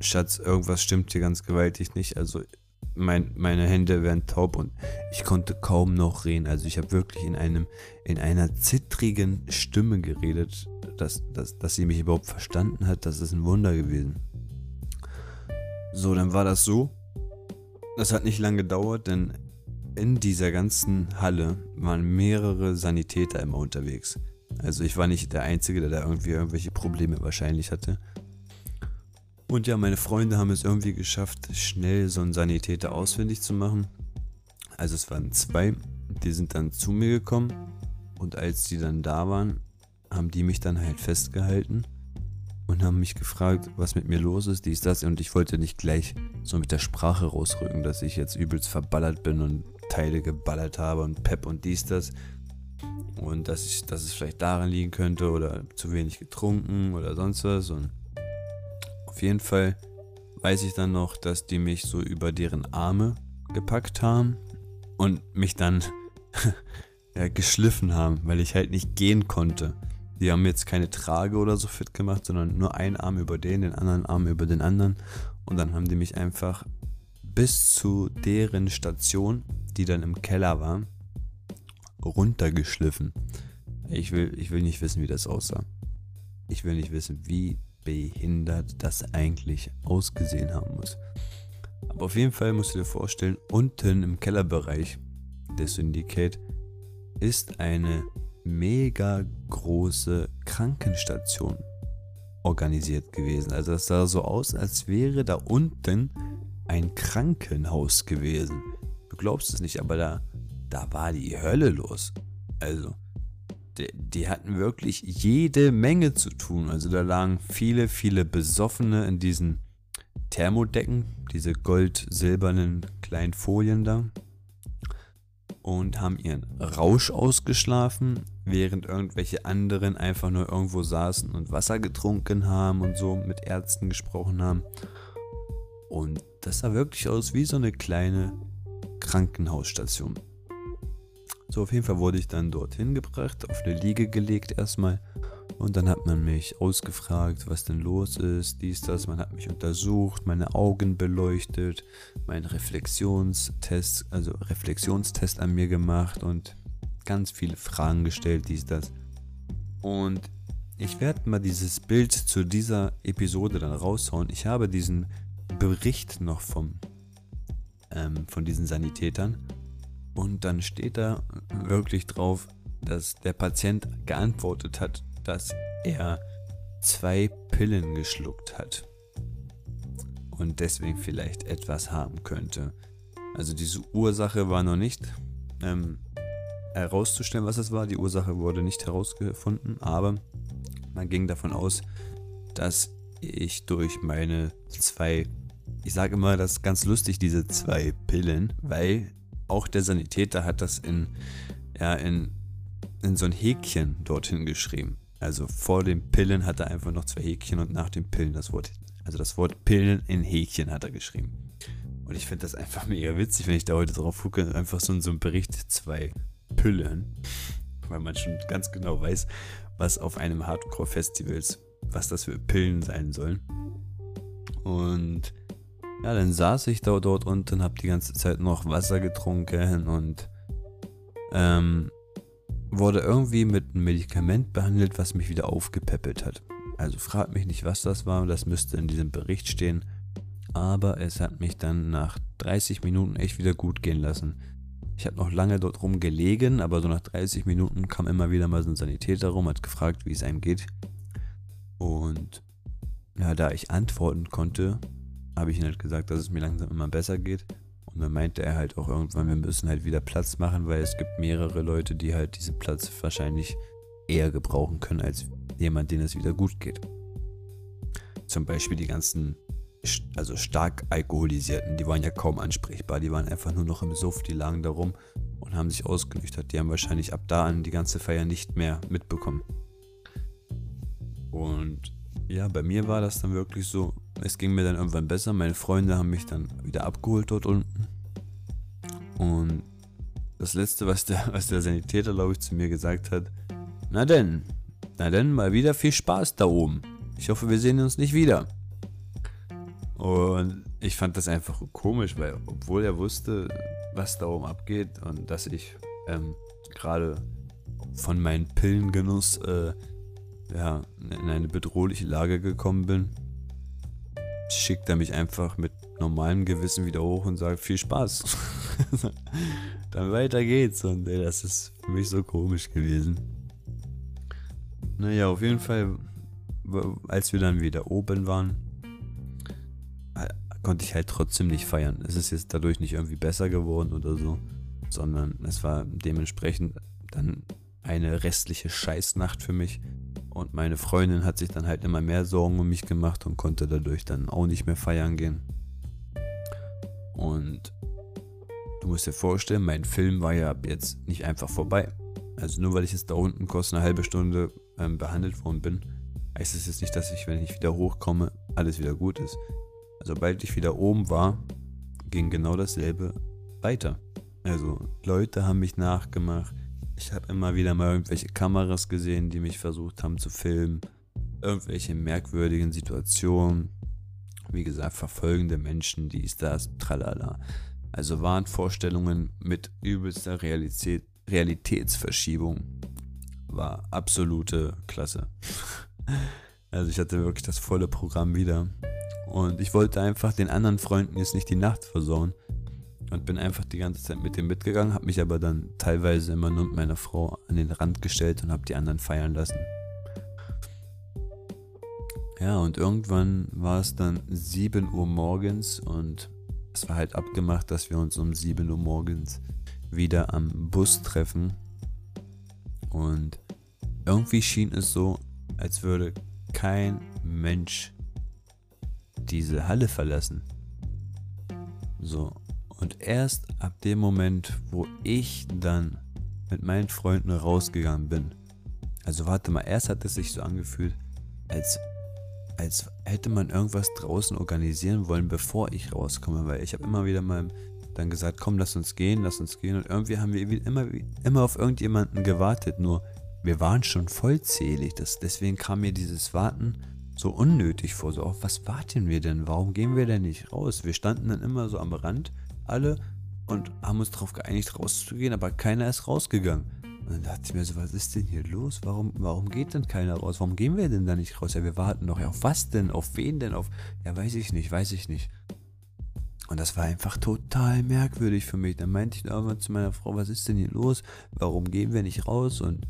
Schatz, irgendwas stimmt hier ganz gewaltig nicht. Also mein, meine Hände werden taub und ich konnte kaum noch reden. Also ich habe wirklich in einem, in einer zittrigen Stimme geredet, dass, dass, dass sie mich überhaupt verstanden hat. Das ist ein Wunder gewesen. So, dann war das so. Das hat nicht lange gedauert, denn in dieser ganzen Halle waren mehrere Sanitäter immer unterwegs. Also ich war nicht der Einzige, der da irgendwie irgendwelche Probleme wahrscheinlich hatte. Und ja, meine Freunde haben es irgendwie geschafft, schnell so einen Sanitäter ausfindig zu machen. Also es waren zwei, die sind dann zu mir gekommen und als die dann da waren, haben die mich dann halt festgehalten und haben mich gefragt, was mit mir los ist, dies, das. Und ich wollte nicht gleich so mit der Sprache rausrücken, dass ich jetzt übelst verballert bin und Teile geballert habe und Pep und dies, das. Und dass, ich, dass es vielleicht daran liegen könnte oder zu wenig getrunken oder sonst was. Und jeden Fall weiß ich dann noch, dass die mich so über deren Arme gepackt haben und mich dann ja, geschliffen haben, weil ich halt nicht gehen konnte. Die haben jetzt keine Trage oder so fit gemacht, sondern nur einen Arm über den, den anderen Arm über den anderen. Und dann haben die mich einfach bis zu deren Station, die dann im Keller war, runtergeschliffen. Ich will, ich will nicht wissen, wie das aussah. Ich will nicht wissen, wie behindert das eigentlich ausgesehen haben muss. Aber auf jeden Fall musst du dir vorstellen, unten im Kellerbereich des Syndicate ist eine mega große Krankenstation organisiert gewesen. Also das sah so aus, als wäre da unten ein Krankenhaus gewesen. Du glaubst es nicht, aber da, da war die Hölle los. Also, die, die hatten wirklich jede Menge zu tun. Also da lagen viele, viele Besoffene in diesen Thermodecken, diese gold-silbernen kleinen Folien da und haben ihren Rausch ausgeschlafen, während irgendwelche anderen einfach nur irgendwo saßen und Wasser getrunken haben und so mit Ärzten gesprochen haben. Und das sah wirklich aus wie so eine kleine Krankenhausstation. So, auf jeden Fall wurde ich dann dorthin gebracht, auf eine Liege gelegt erstmal. Und dann hat man mich ausgefragt, was denn los ist, dies, das. Man hat mich untersucht, meine Augen beleuchtet, meinen Reflexionstest, also Reflexionstest an mir gemacht und ganz viele Fragen gestellt, dies, das. Und ich werde mal dieses Bild zu dieser Episode dann raushauen. Ich habe diesen Bericht noch vom, ähm, von diesen Sanitätern. Und dann steht da wirklich drauf, dass der Patient geantwortet hat, dass er zwei Pillen geschluckt hat. Und deswegen vielleicht etwas haben könnte. Also diese Ursache war noch nicht ähm, herauszustellen, was es war. Die Ursache wurde nicht herausgefunden, aber man ging davon aus, dass ich durch meine zwei ich sage immer, das ist ganz lustig, diese zwei Pillen, weil auch der Sanitäter hat das in, ja, in, in so ein Häkchen dorthin geschrieben. Also vor den Pillen hat er einfach noch zwei Häkchen und nach den Pillen das Wort, also das Wort Pillen in Häkchen hat er geschrieben. Und ich finde das einfach mega witzig, wenn ich da heute drauf gucke, einfach so in so einem Bericht zwei Pillen, weil man schon ganz genau weiß, was auf einem Hardcore-Festivals, was das für Pillen sein sollen. Und ja, dann saß ich da dort unten, hab die ganze Zeit noch Wasser getrunken und ähm, wurde irgendwie mit einem Medikament behandelt, was mich wieder aufgepäppelt hat. Also fragt mich nicht, was das war, das müsste in diesem Bericht stehen. Aber es hat mich dann nach 30 Minuten echt wieder gut gehen lassen. Ich habe noch lange dort rumgelegen, aber so nach 30 Minuten kam immer wieder mal so ein Sanitäter rum, hat gefragt, wie es einem geht. Und ja, da ich antworten konnte, habe ich ihm halt gesagt, dass es mir langsam immer besser geht. Und dann meinte er halt auch irgendwann, wir müssen halt wieder Platz machen, weil es gibt mehrere Leute, die halt diesen Platz wahrscheinlich eher gebrauchen können als jemand, denen es wieder gut geht. Zum Beispiel die ganzen, also stark alkoholisierten, die waren ja kaum ansprechbar, die waren einfach nur noch im Suff, die lagen da rum und haben sich ausgenüchtert. Die haben wahrscheinlich ab da an die ganze Feier nicht mehr mitbekommen. Und ja, bei mir war das dann wirklich so, es ging mir dann irgendwann besser. Meine Freunde haben mich dann wieder abgeholt dort unten. Und das letzte, was der, was der Sanitäter, glaube ich, zu mir gesagt hat, na denn, na denn, mal wieder viel Spaß da oben. Ich hoffe, wir sehen uns nicht wieder. Und ich fand das einfach komisch, weil obwohl er wusste, was da oben abgeht und dass ich ähm, gerade von meinem Pillengenuss äh, ja, in eine bedrohliche Lage gekommen bin, schickt er mich einfach mit normalem Gewissen wieder hoch und sagt viel Spaß. Dann weiter geht's und ey, das ist für mich so komisch gewesen. Naja, auf jeden Fall, als wir dann wieder oben waren, konnte ich halt trotzdem nicht feiern. Es ist jetzt dadurch nicht irgendwie besser geworden oder so, sondern es war dementsprechend dann eine restliche Scheißnacht für mich. Und meine Freundin hat sich dann halt immer mehr Sorgen um mich gemacht und konnte dadurch dann auch nicht mehr feiern gehen. Und du musst dir vorstellen, mein Film war ja jetzt nicht einfach vorbei. Also nur weil ich jetzt da unten kurz eine halbe Stunde ähm, behandelt worden bin, heißt es jetzt nicht, dass ich, wenn ich wieder hochkomme, alles wieder gut ist. sobald ich wieder oben war, ging genau dasselbe weiter. Also Leute haben mich nachgemacht. Ich habe immer wieder mal irgendwelche Kameras gesehen, die mich versucht haben zu filmen. Irgendwelche merkwürdigen Situationen. Wie gesagt, verfolgende Menschen, dies, das, tralala. Also Wahnvorstellungen mit übelster Realität, Realitätsverschiebung. War absolute Klasse. Also ich hatte wirklich das volle Programm wieder. Und ich wollte einfach den anderen Freunden jetzt nicht die Nacht versauen. Und bin einfach die ganze Zeit mit dem mitgegangen, habe mich aber dann teilweise immer nur mit meiner Frau an den Rand gestellt und habe die anderen feiern lassen. Ja, und irgendwann war es dann 7 Uhr morgens und es war halt abgemacht, dass wir uns um 7 Uhr morgens wieder am Bus treffen. Und irgendwie schien es so, als würde kein Mensch diese Halle verlassen. So. Und erst ab dem Moment, wo ich dann mit meinen Freunden rausgegangen bin. Also warte mal, erst hat es sich so angefühlt, als, als hätte man irgendwas draußen organisieren wollen, bevor ich rauskomme. Weil ich habe immer wieder mal dann gesagt, komm, lass uns gehen, lass uns gehen. Und irgendwie haben wir immer, immer auf irgendjemanden gewartet. Nur wir waren schon vollzählig. Das, deswegen kam mir dieses Warten so unnötig vor. So, auf was warten wir denn? Warum gehen wir denn nicht raus? Wir standen dann immer so am Rand, alle, und haben uns darauf geeinigt, rauszugehen, aber keiner ist rausgegangen. Und dann dachte ich mir so, was ist denn hier los? Warum, warum geht denn keiner raus? Warum gehen wir denn da nicht raus? Ja, wir warten noch. Ja, auf was denn? Auf wen denn? Auf. Ja, weiß ich nicht, weiß ich nicht. Und das war einfach total merkwürdig für mich. Dann meinte ich irgendwann zu meiner Frau, was ist denn hier los? Warum gehen wir nicht raus? Und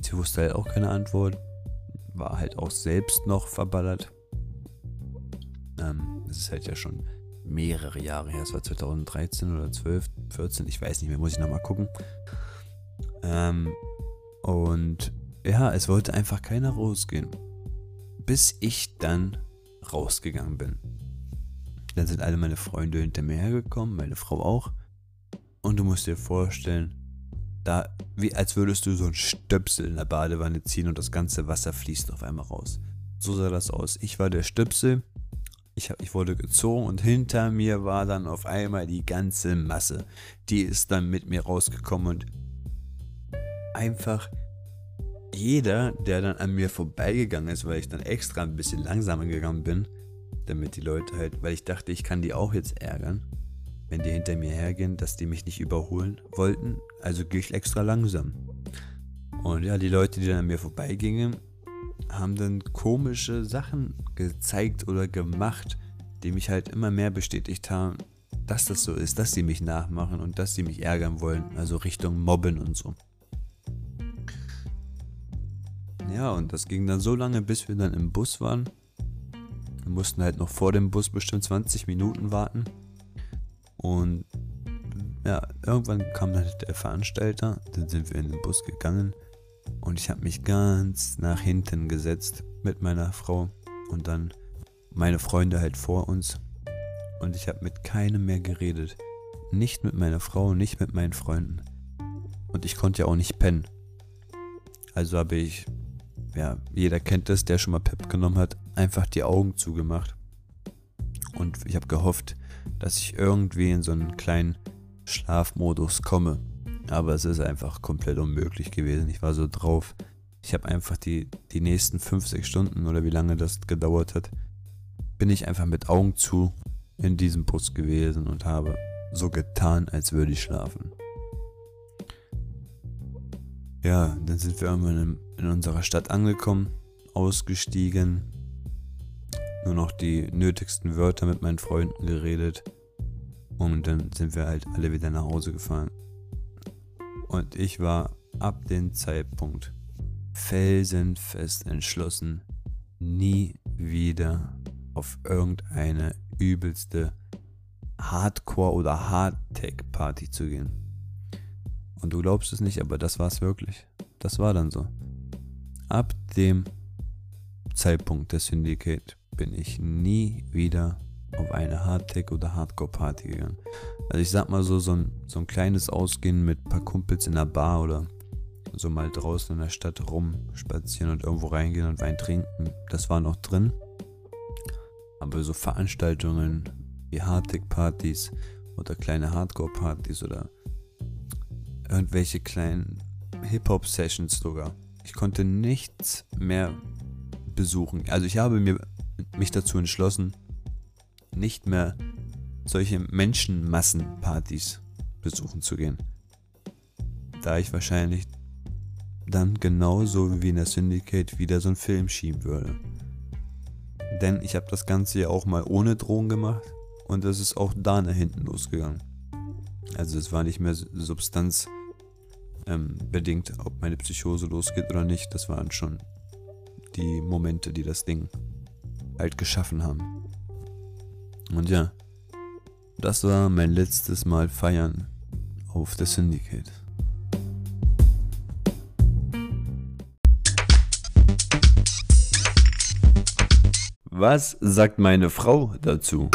sie wusste halt auch keine Antwort war halt auch selbst noch verballert. Ähm, das ist halt ja schon mehrere Jahre her. Es war 2013 oder 12, 14, ich weiß nicht mehr, muss ich nochmal gucken. Ähm, und ja, es wollte einfach keiner rausgehen. Bis ich dann rausgegangen bin. Dann sind alle meine Freunde hinter mir hergekommen, meine Frau auch. Und du musst dir vorstellen, da, wie als würdest du so ein Stöpsel in der Badewanne ziehen und das ganze Wasser fließt auf einmal raus. So sah das aus. Ich war der Stöpsel, ich, hab, ich wurde gezogen und hinter mir war dann auf einmal die ganze Masse. Die ist dann mit mir rausgekommen und einfach jeder, der dann an mir vorbeigegangen ist, weil ich dann extra ein bisschen langsamer gegangen bin, damit die Leute halt, weil ich dachte, ich kann die auch jetzt ärgern, wenn die hinter mir hergehen, dass die mich nicht überholen wollten. Also gehe ich extra langsam. Und ja, die Leute, die dann an mir vorbeigingen, haben dann komische Sachen gezeigt oder gemacht, die mich halt immer mehr bestätigt haben, dass das so ist, dass sie mich nachmachen und dass sie mich ärgern wollen. Also Richtung Mobben und so. Ja, und das ging dann so lange, bis wir dann im Bus waren. Wir mussten halt noch vor dem Bus bestimmt 20 Minuten warten. Und ja, irgendwann kam dann der Veranstalter, dann sind wir in den Bus gegangen und ich habe mich ganz nach hinten gesetzt mit meiner Frau und dann meine Freunde halt vor uns und ich habe mit keinem mehr geredet. Nicht mit meiner Frau, nicht mit meinen Freunden. Und ich konnte ja auch nicht pennen. Also habe ich, ja, jeder kennt das, der schon mal Pep genommen hat, einfach die Augen zugemacht. Und ich habe gehofft, dass ich irgendwie in so einen kleinen Schlafmodus komme. Aber es ist einfach komplett unmöglich gewesen. Ich war so drauf. Ich habe einfach die, die nächsten 5, 6 Stunden oder wie lange das gedauert hat, bin ich einfach mit Augen zu in diesem Bus gewesen und habe so getan, als würde ich schlafen. Ja, dann sind wir irgendwann in, in unserer Stadt angekommen, ausgestiegen, nur noch die nötigsten Wörter mit meinen Freunden geredet. Und dann sind wir halt alle wieder nach Hause gefahren. Und ich war ab dem Zeitpunkt felsenfest entschlossen, nie wieder auf irgendeine übelste Hardcore- oder Hardtech-Party zu gehen. Und du glaubst es nicht, aber das war es wirklich. Das war dann so. Ab dem Zeitpunkt des Syndicate bin ich nie wieder auf eine Hardtech- oder Hardcore-Party gegangen. Also ich sag mal so, so ein, so ein kleines Ausgehen mit ein paar Kumpels in der Bar oder so mal draußen in der Stadt rumspazieren und irgendwo reingehen und Wein trinken, das war noch drin. Aber so Veranstaltungen wie Hardtech-Partys oder kleine Hardcore-Partys oder irgendwelche kleinen Hip-Hop-Sessions sogar. Ich konnte nichts mehr besuchen. Also ich habe mir, mich dazu entschlossen, nicht mehr solche Menschenmassenpartys besuchen zu gehen. Da ich wahrscheinlich dann genauso wie in der Syndicate wieder so einen Film schieben würde. Denn ich habe das Ganze ja auch mal ohne Drogen gemacht und es ist auch da nach hinten losgegangen. Also es war nicht mehr substanzbedingt, ähm, ob meine Psychose losgeht oder nicht. Das waren schon die Momente, die das Ding halt geschaffen haben. Und ja, das war mein letztes Mal feiern auf der Syndicate. Was sagt meine Frau dazu?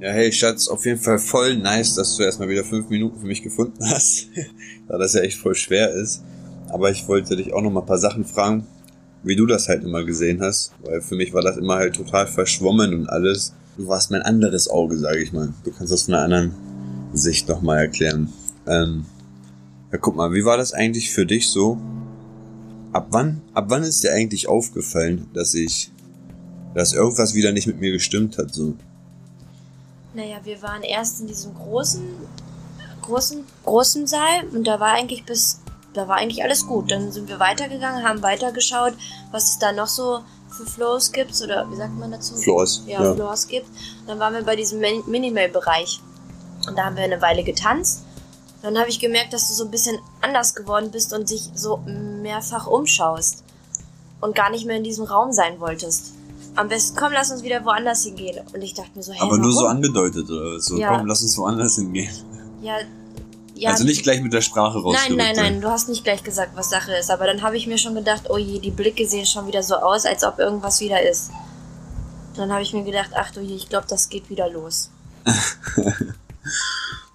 Ja, hey Schatz, auf jeden Fall voll nice, dass du erstmal wieder fünf Minuten für mich gefunden hast, da das ja echt voll schwer ist. Aber ich wollte dich auch noch mal ein paar Sachen fragen, wie du das halt immer gesehen hast, weil für mich war das immer halt total verschwommen und alles. Du warst mein anderes Auge, sage ich mal. Du kannst das von einer anderen Sicht noch mal erklären. Ähm, ja, guck mal, wie war das eigentlich für dich so? Ab wann, ab wann ist dir eigentlich aufgefallen, dass ich, dass irgendwas wieder nicht mit mir gestimmt hat, so? Naja, wir waren erst in diesem großen, großen, großen Saal und da war eigentlich bis, da war eigentlich alles gut. Dann sind wir weitergegangen, haben weitergeschaut, was es da noch so für Floors gibt oder wie sagt man dazu? Floors. Ja, ja. Floors gibt. Dann waren wir bei diesem Minimal-Bereich und da haben wir eine Weile getanzt dann habe ich gemerkt, dass du so ein bisschen anders geworden bist und dich so mehrfach umschaust und gar nicht mehr in diesem Raum sein wolltest. Am besten, komm, lass uns wieder woanders hingehen. Und ich dachte mir so, hey, Aber warum? nur so angedeutet, oder so, ja. komm, lass uns woanders hingehen. Ja, ja. Also nicht gleich mit der Sprache raus. Nein, nein, nein, du hast nicht gleich gesagt, was Sache ist. Aber dann habe ich mir schon gedacht, oh je, die Blicke sehen schon wieder so aus, als ob irgendwas wieder ist. Und dann habe ich mir gedacht, ach du je, ich glaube, das geht wieder los.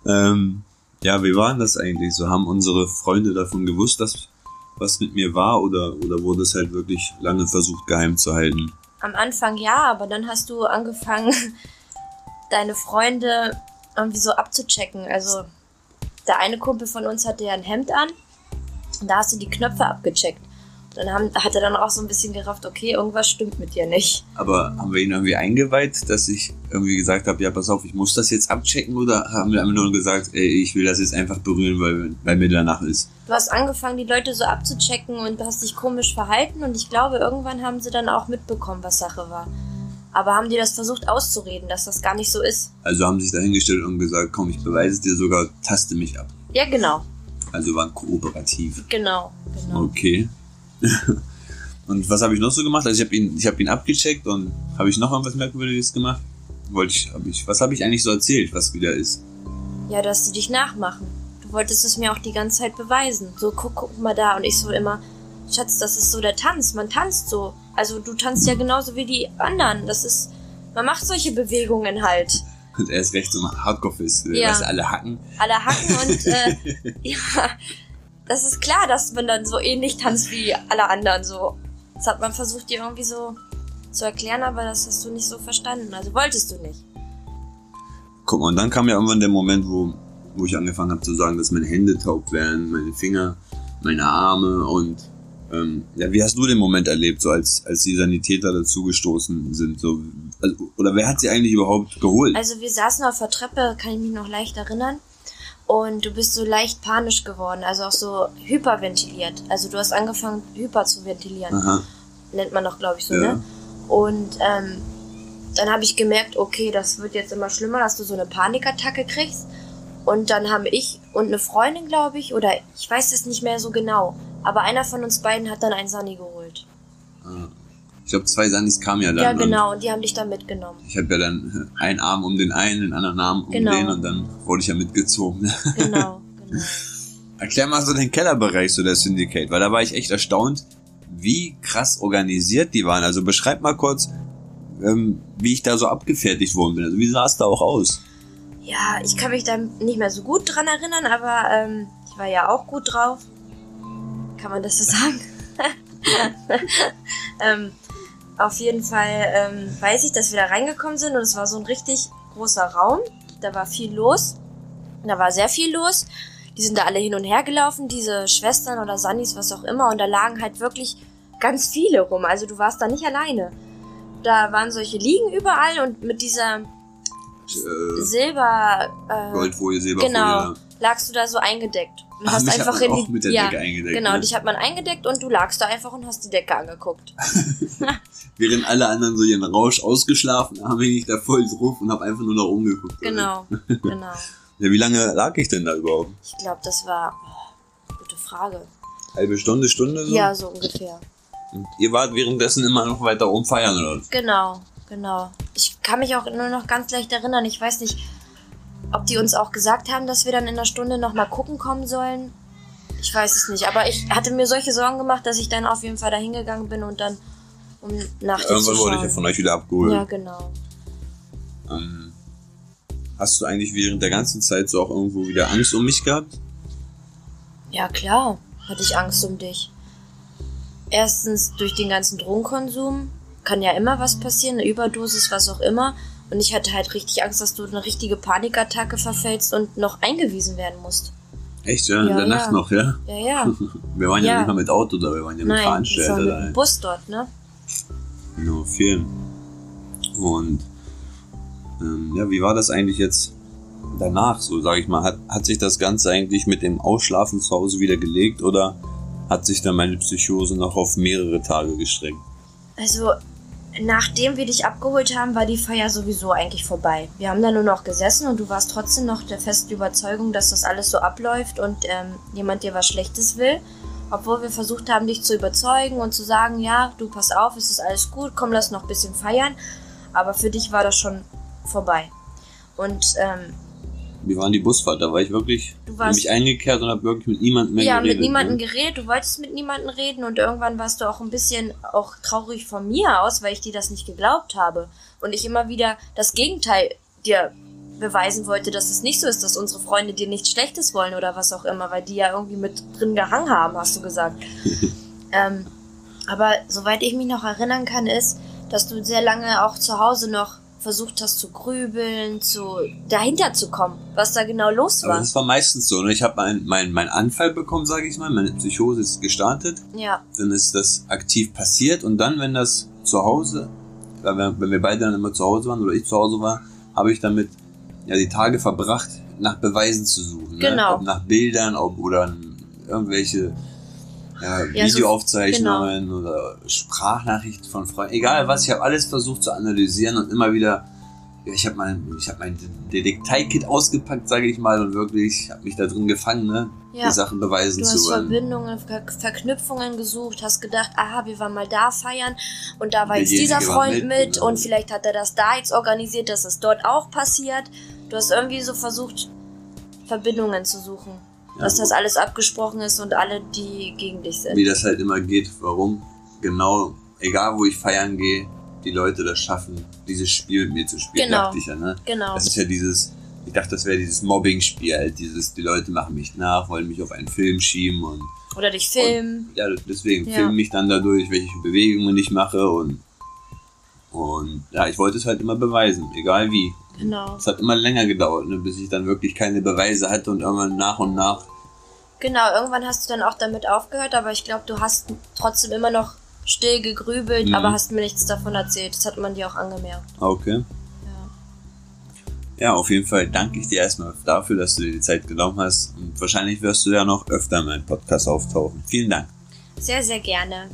ähm, ja, wie war das eigentlich? So haben unsere Freunde davon gewusst, dass was mit mir war oder, oder wurde es halt wirklich lange versucht geheim zu halten? Am Anfang ja, aber dann hast du angefangen, deine Freunde irgendwie so abzuchecken. Also der eine Kumpel von uns hatte ja ein Hemd an und da hast du die Knöpfe abgecheckt dann haben, hat er dann auch so ein bisschen gerafft, okay, irgendwas stimmt mit dir nicht. Aber haben wir ihn irgendwie eingeweiht, dass ich irgendwie gesagt habe, ja, pass auf, ich muss das jetzt abchecken oder haben wir einfach nur gesagt, ey, ich will das jetzt einfach berühren, weil, weil mir danach ist? Du hast angefangen, die Leute so abzuchecken und du hast dich komisch verhalten und ich glaube, irgendwann haben sie dann auch mitbekommen, was Sache war. Aber haben die das versucht auszureden, dass das gar nicht so ist? Also haben sich dahingestellt und gesagt, komm, ich beweise es dir sogar, taste mich ab. Ja, genau. Also waren kooperativ. Genau, genau. Okay. und was habe ich noch so gemacht? Also ich habe ihn, ich habe ihn abgecheckt und habe ich noch irgendwas Merkwürdiges gemacht? Wollte ich, habe ich, was habe ich eigentlich so erzählt, was wieder ist? Ja, dass sie dich nachmachen. Du wolltest es mir auch die ganze Zeit beweisen. So, guck, guck mal da. Und ich so immer, Schatz, das ist so der Tanz. Man tanzt so. Also du tanzt ja genauso wie die anderen. Das ist, man macht solche Bewegungen halt. Und er ist recht so ein Hardcore-Fist, ja. weißt alle hacken. Alle hacken und, äh, ja, das ist klar, dass man dann so ähnlich tanzt wie alle anderen. So, das hat man versucht dir irgendwie so zu erklären, aber das hast du nicht so verstanden. Also wolltest du nicht. Guck mal, und dann kam ja irgendwann der Moment, wo, wo ich angefangen habe zu sagen, dass meine Hände taub werden, meine Finger, meine Arme und ähm, ja, wie hast du den Moment erlebt, so als, als die Sanitäter dazugestoßen sind? So, also, oder wer hat sie eigentlich überhaupt geholt? Also wir saßen auf der Treppe, kann ich mich noch leicht erinnern und du bist so leicht panisch geworden, also auch so hyperventiliert. Also du hast angefangen, hyper zu ventilieren. Aha. Nennt man doch, glaube ich, so, ja. ne? Und ähm, dann habe ich gemerkt, okay, das wird jetzt immer schlimmer, dass du so eine Panikattacke kriegst. Und dann haben ich und eine Freundin, glaube ich, oder ich weiß es nicht mehr so genau, aber einer von uns beiden hat dann einen Sani geholt. Ah. Ich glaube, zwei Sandys kamen ja dann. Ja, genau, und die haben dich dann mitgenommen. Ich habe ja dann einen Arm um den einen, den anderen Arm um genau. den und dann wurde ich ja mitgezogen. Genau, genau. Erklär mal so den Kellerbereich so der Syndicate, weil da war ich echt erstaunt, wie krass organisiert die waren. Also beschreib mal kurz, ähm, wie ich da so abgefertigt worden bin. Also wie sah es da auch aus? Ja, ich kann mich da nicht mehr so gut dran erinnern, aber ähm, Ich war ja auch gut drauf. Kann man das so sagen? ähm, auf jeden Fall ähm, weiß ich, dass wir da reingekommen sind und es war so ein richtig großer Raum. Da war viel los. Da war sehr viel los. Die sind da alle hin und her gelaufen, diese Schwestern oder Sannis, was auch immer. Und da lagen halt wirklich ganz viele rum. Also du warst da nicht alleine. Da waren solche Liegen überall und mit dieser Äh, Silber... Äh, Goldfolie, Silberfolie. Genau. Lagst du da so eingedeckt. Und Ach, hast mich hat einfach man in auch die, mit der ja, Decke eingedeckt, Genau, ne? dich hat man eingedeckt und du lagst da einfach und hast die Decke angeguckt. Während alle anderen so ihren Rausch ausgeschlafen haben, hing ich da voll drauf und habe einfach nur nach oben geguckt. Genau, genau. Ja, wie lange lag ich denn da überhaupt? Ich glaube, das war. Oh, gute Frage. Halbe Stunde, Stunde so? Ja, so ungefähr. Und ihr wart währenddessen immer noch weiter oben feiern, oder? Genau, genau. Ich kann mich auch nur noch ganz leicht erinnern. Ich weiß nicht, ob die uns auch gesagt haben, dass wir dann in einer Stunde nochmal gucken kommen sollen. Ich weiß es nicht. Aber ich hatte mir solche Sorgen gemacht, dass ich dann auf jeden Fall da hingegangen bin und dann, um nach dir zu Irgendwann wurde ich ja von euch wieder abgeholt. Ja, genau. Ähm, hast du eigentlich während der ganzen Zeit so auch irgendwo wieder Angst um mich gehabt? Ja, klar, hatte ich Angst um dich. Erstens durch den ganzen Drogenkonsum kann ja immer was passieren, eine Überdosis, was auch immer. Und ich hatte halt richtig Angst, dass du eine richtige Panikattacke verfällst und noch eingewiesen werden musst. Echt, ja? In Ja, der ja. Nacht noch, ja? Ja, ja. Wir waren ja, Ja. nicht mal mit Auto da, wir waren ja mit Nein, das war Veranstalter mit dem Bus dort, ne? Genau, vielen. Und ähm, ja, wie war das eigentlich jetzt danach, so sage ich mal? Hat, hat sich das Ganze eigentlich mit dem Ausschlafen zu Hause wieder gelegt oder hat sich dann meine Psychose noch auf mehrere Tage gestreckt? Also, nachdem wir dich abgeholt haben, war die Feier sowieso eigentlich vorbei. Wir haben da nur noch gesessen und du warst trotzdem noch der festen Überzeugung, dass das alles so abläuft und ähm, jemand dir was Schlechtes will. Obwohl wir versucht haben, dich zu überzeugen und zu sagen, ja, du pass auf, es ist alles gut, komm, lass noch ein bisschen feiern. Aber für dich war das schon vorbei. Und ähm, Wie war die Busfahrt? Da war ich wirklich Du warst- mich eingekehrt und habe wirklich mit niemandem mehr ja, geredet. mit niemandem ne? geredet, du wolltest mit niemandem reden und irgendwann warst du auch ein bisschen auch traurig von mir aus, weil ich dir das nicht geglaubt habe. Und ich immer wieder das Gegenteil dir beweisen wollte, dass es nicht so ist, dass unsere Freunde dir nichts Schlechtes wollen oder was auch immer, weil die ja irgendwie mit drin gehangen haben, hast du gesagt. ähm, aber soweit ich mich noch erinnern kann, ist, dass du sehr lange auch zu Hause noch versucht hast zu grübeln, zu dahinter zu kommen, was da genau los Aber war. das war meistens so. Ne? Ich habe meinen mein, mein Anfall bekommen, sage ich mal. Meine Psychose ist gestartet. Ja, dann ist das aktiv passiert und dann, wenn das zu Hause, wenn wir beide dann immer zu Hause waren oder ich zu Hause war, habe ich damit ja die Tage verbracht, nach Beweisen zu suchen. Genau. Ne? Ob nach Bildern, ob oder irgendwelche ja, Videoaufzeichnungen oder Sprachnachrichten von Freunden. Egal was, ich habe alles versucht zu analysieren und immer wieder. Ja, ich habe mein, ich habe mein Detektei-Kit ausgepackt, sage ich mal, und wirklich habe mich da drin gefangen, ne? Ja. die Sachen beweisen Du zu hast wollen. Verbindungen, Ver Verknüpfungen gesucht, hast gedacht, aha, wir waren mal da feiern und da war jetzt dieser Freund mit, mit, genau. und vielleicht hat er das da jetzt organisiert, dass es dort auch passiert. Du hast irgendwie so versucht, Verbindungen zu suchen. Ja, dass das alles abgesprochen ist und alle, die gegen dich sind. wie das halt immer geht, warum genau, egal wo ich feiern gehe, die Leute das schaffen, dieses Spiel mit mir zu spielen, Genau. dachte ich ja, ne? Genau. Das ist ja dieses, ich dachte, das wäre dieses Mobbing-Spiel, halt dieses, die Leute machen mich nach, wollen mich auf einen Film schieben und, Oder dich filmen. ja, deswegen Ja. filmen mich dann dadurch, welche Bewegungen ich mache und, und, ja, ich wollte es halt immer beweisen, egal wie. Genau. Es hat immer länger gedauert, ne, bis ich dann wirklich keine Beweise hatte und irgendwann nach und nach Genau, irgendwann hast du dann auch damit aufgehört, aber ich glaube, du hast trotzdem immer noch still gegrübelt, Mhm. aber hast mir nichts davon erzählt. Das hat man dir auch angemerkt. Ah, Okay. Ja. Ja, auf jeden Fall danke ich dir erstmal dafür, dass du dir die Zeit genommen hast. Und wahrscheinlich wirst du ja noch öfter in meinem Podcast auftauchen. Vielen Dank. Sehr, sehr gerne.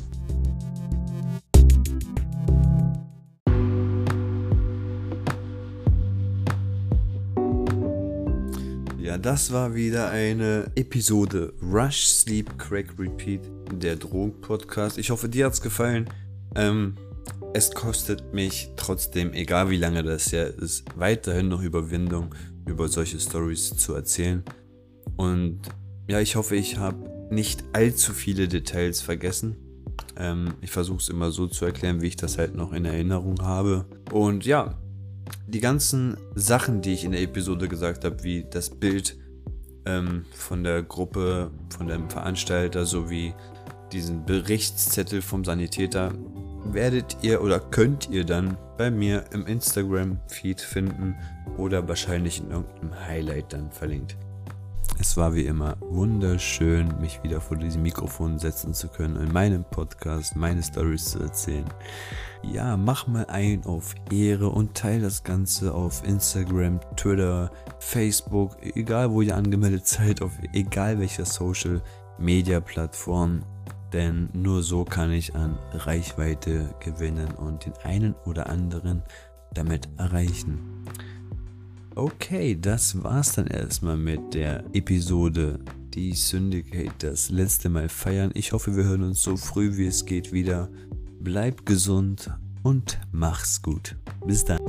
Das war wieder eine Episode Rush, Sleep, Crack, Repeat, der Drogen-Podcast. Ich hoffe, dir hat's gefallen. Ähm, es kostet mich trotzdem, egal wie lange das ja ist, weiterhin noch Überwindung, über solche Stories zu erzählen. Und ja, ich hoffe, ich habe nicht allzu viele Details vergessen. Ähm, ich versuche es immer so zu erklären, wie ich das halt noch in Erinnerung habe. Und ja, die ganzen Sachen, die ich in der Episode gesagt habe, wie das Bild ähm, von der Gruppe, von dem Veranstalter sowie diesen Berichtszettel vom Sanitäter werdet ihr oder könnt ihr dann bei mir im Instagram-Feed finden oder wahrscheinlich in irgendeinem Highlight dann verlinkt. Es war wie immer wunderschön, mich wieder vor diesem Mikrofon setzen zu können, in meinem Podcast meine Stories zu erzählen. Ja, mach mal ein auf Ehre und teile das Ganze auf Instagram, Twitter, Facebook, egal wo ihr angemeldet seid, auf egal welcher Social Media Plattform. Denn nur so kann ich an Reichweite gewinnen und den einen oder anderen damit erreichen. Okay, das war's dann erstmal mit der Episode Die Syndicate das letzte Mal feiern. Ich hoffe, wir hören uns so früh wie es geht wieder. Bleib gesund und mach's gut. Bis dann.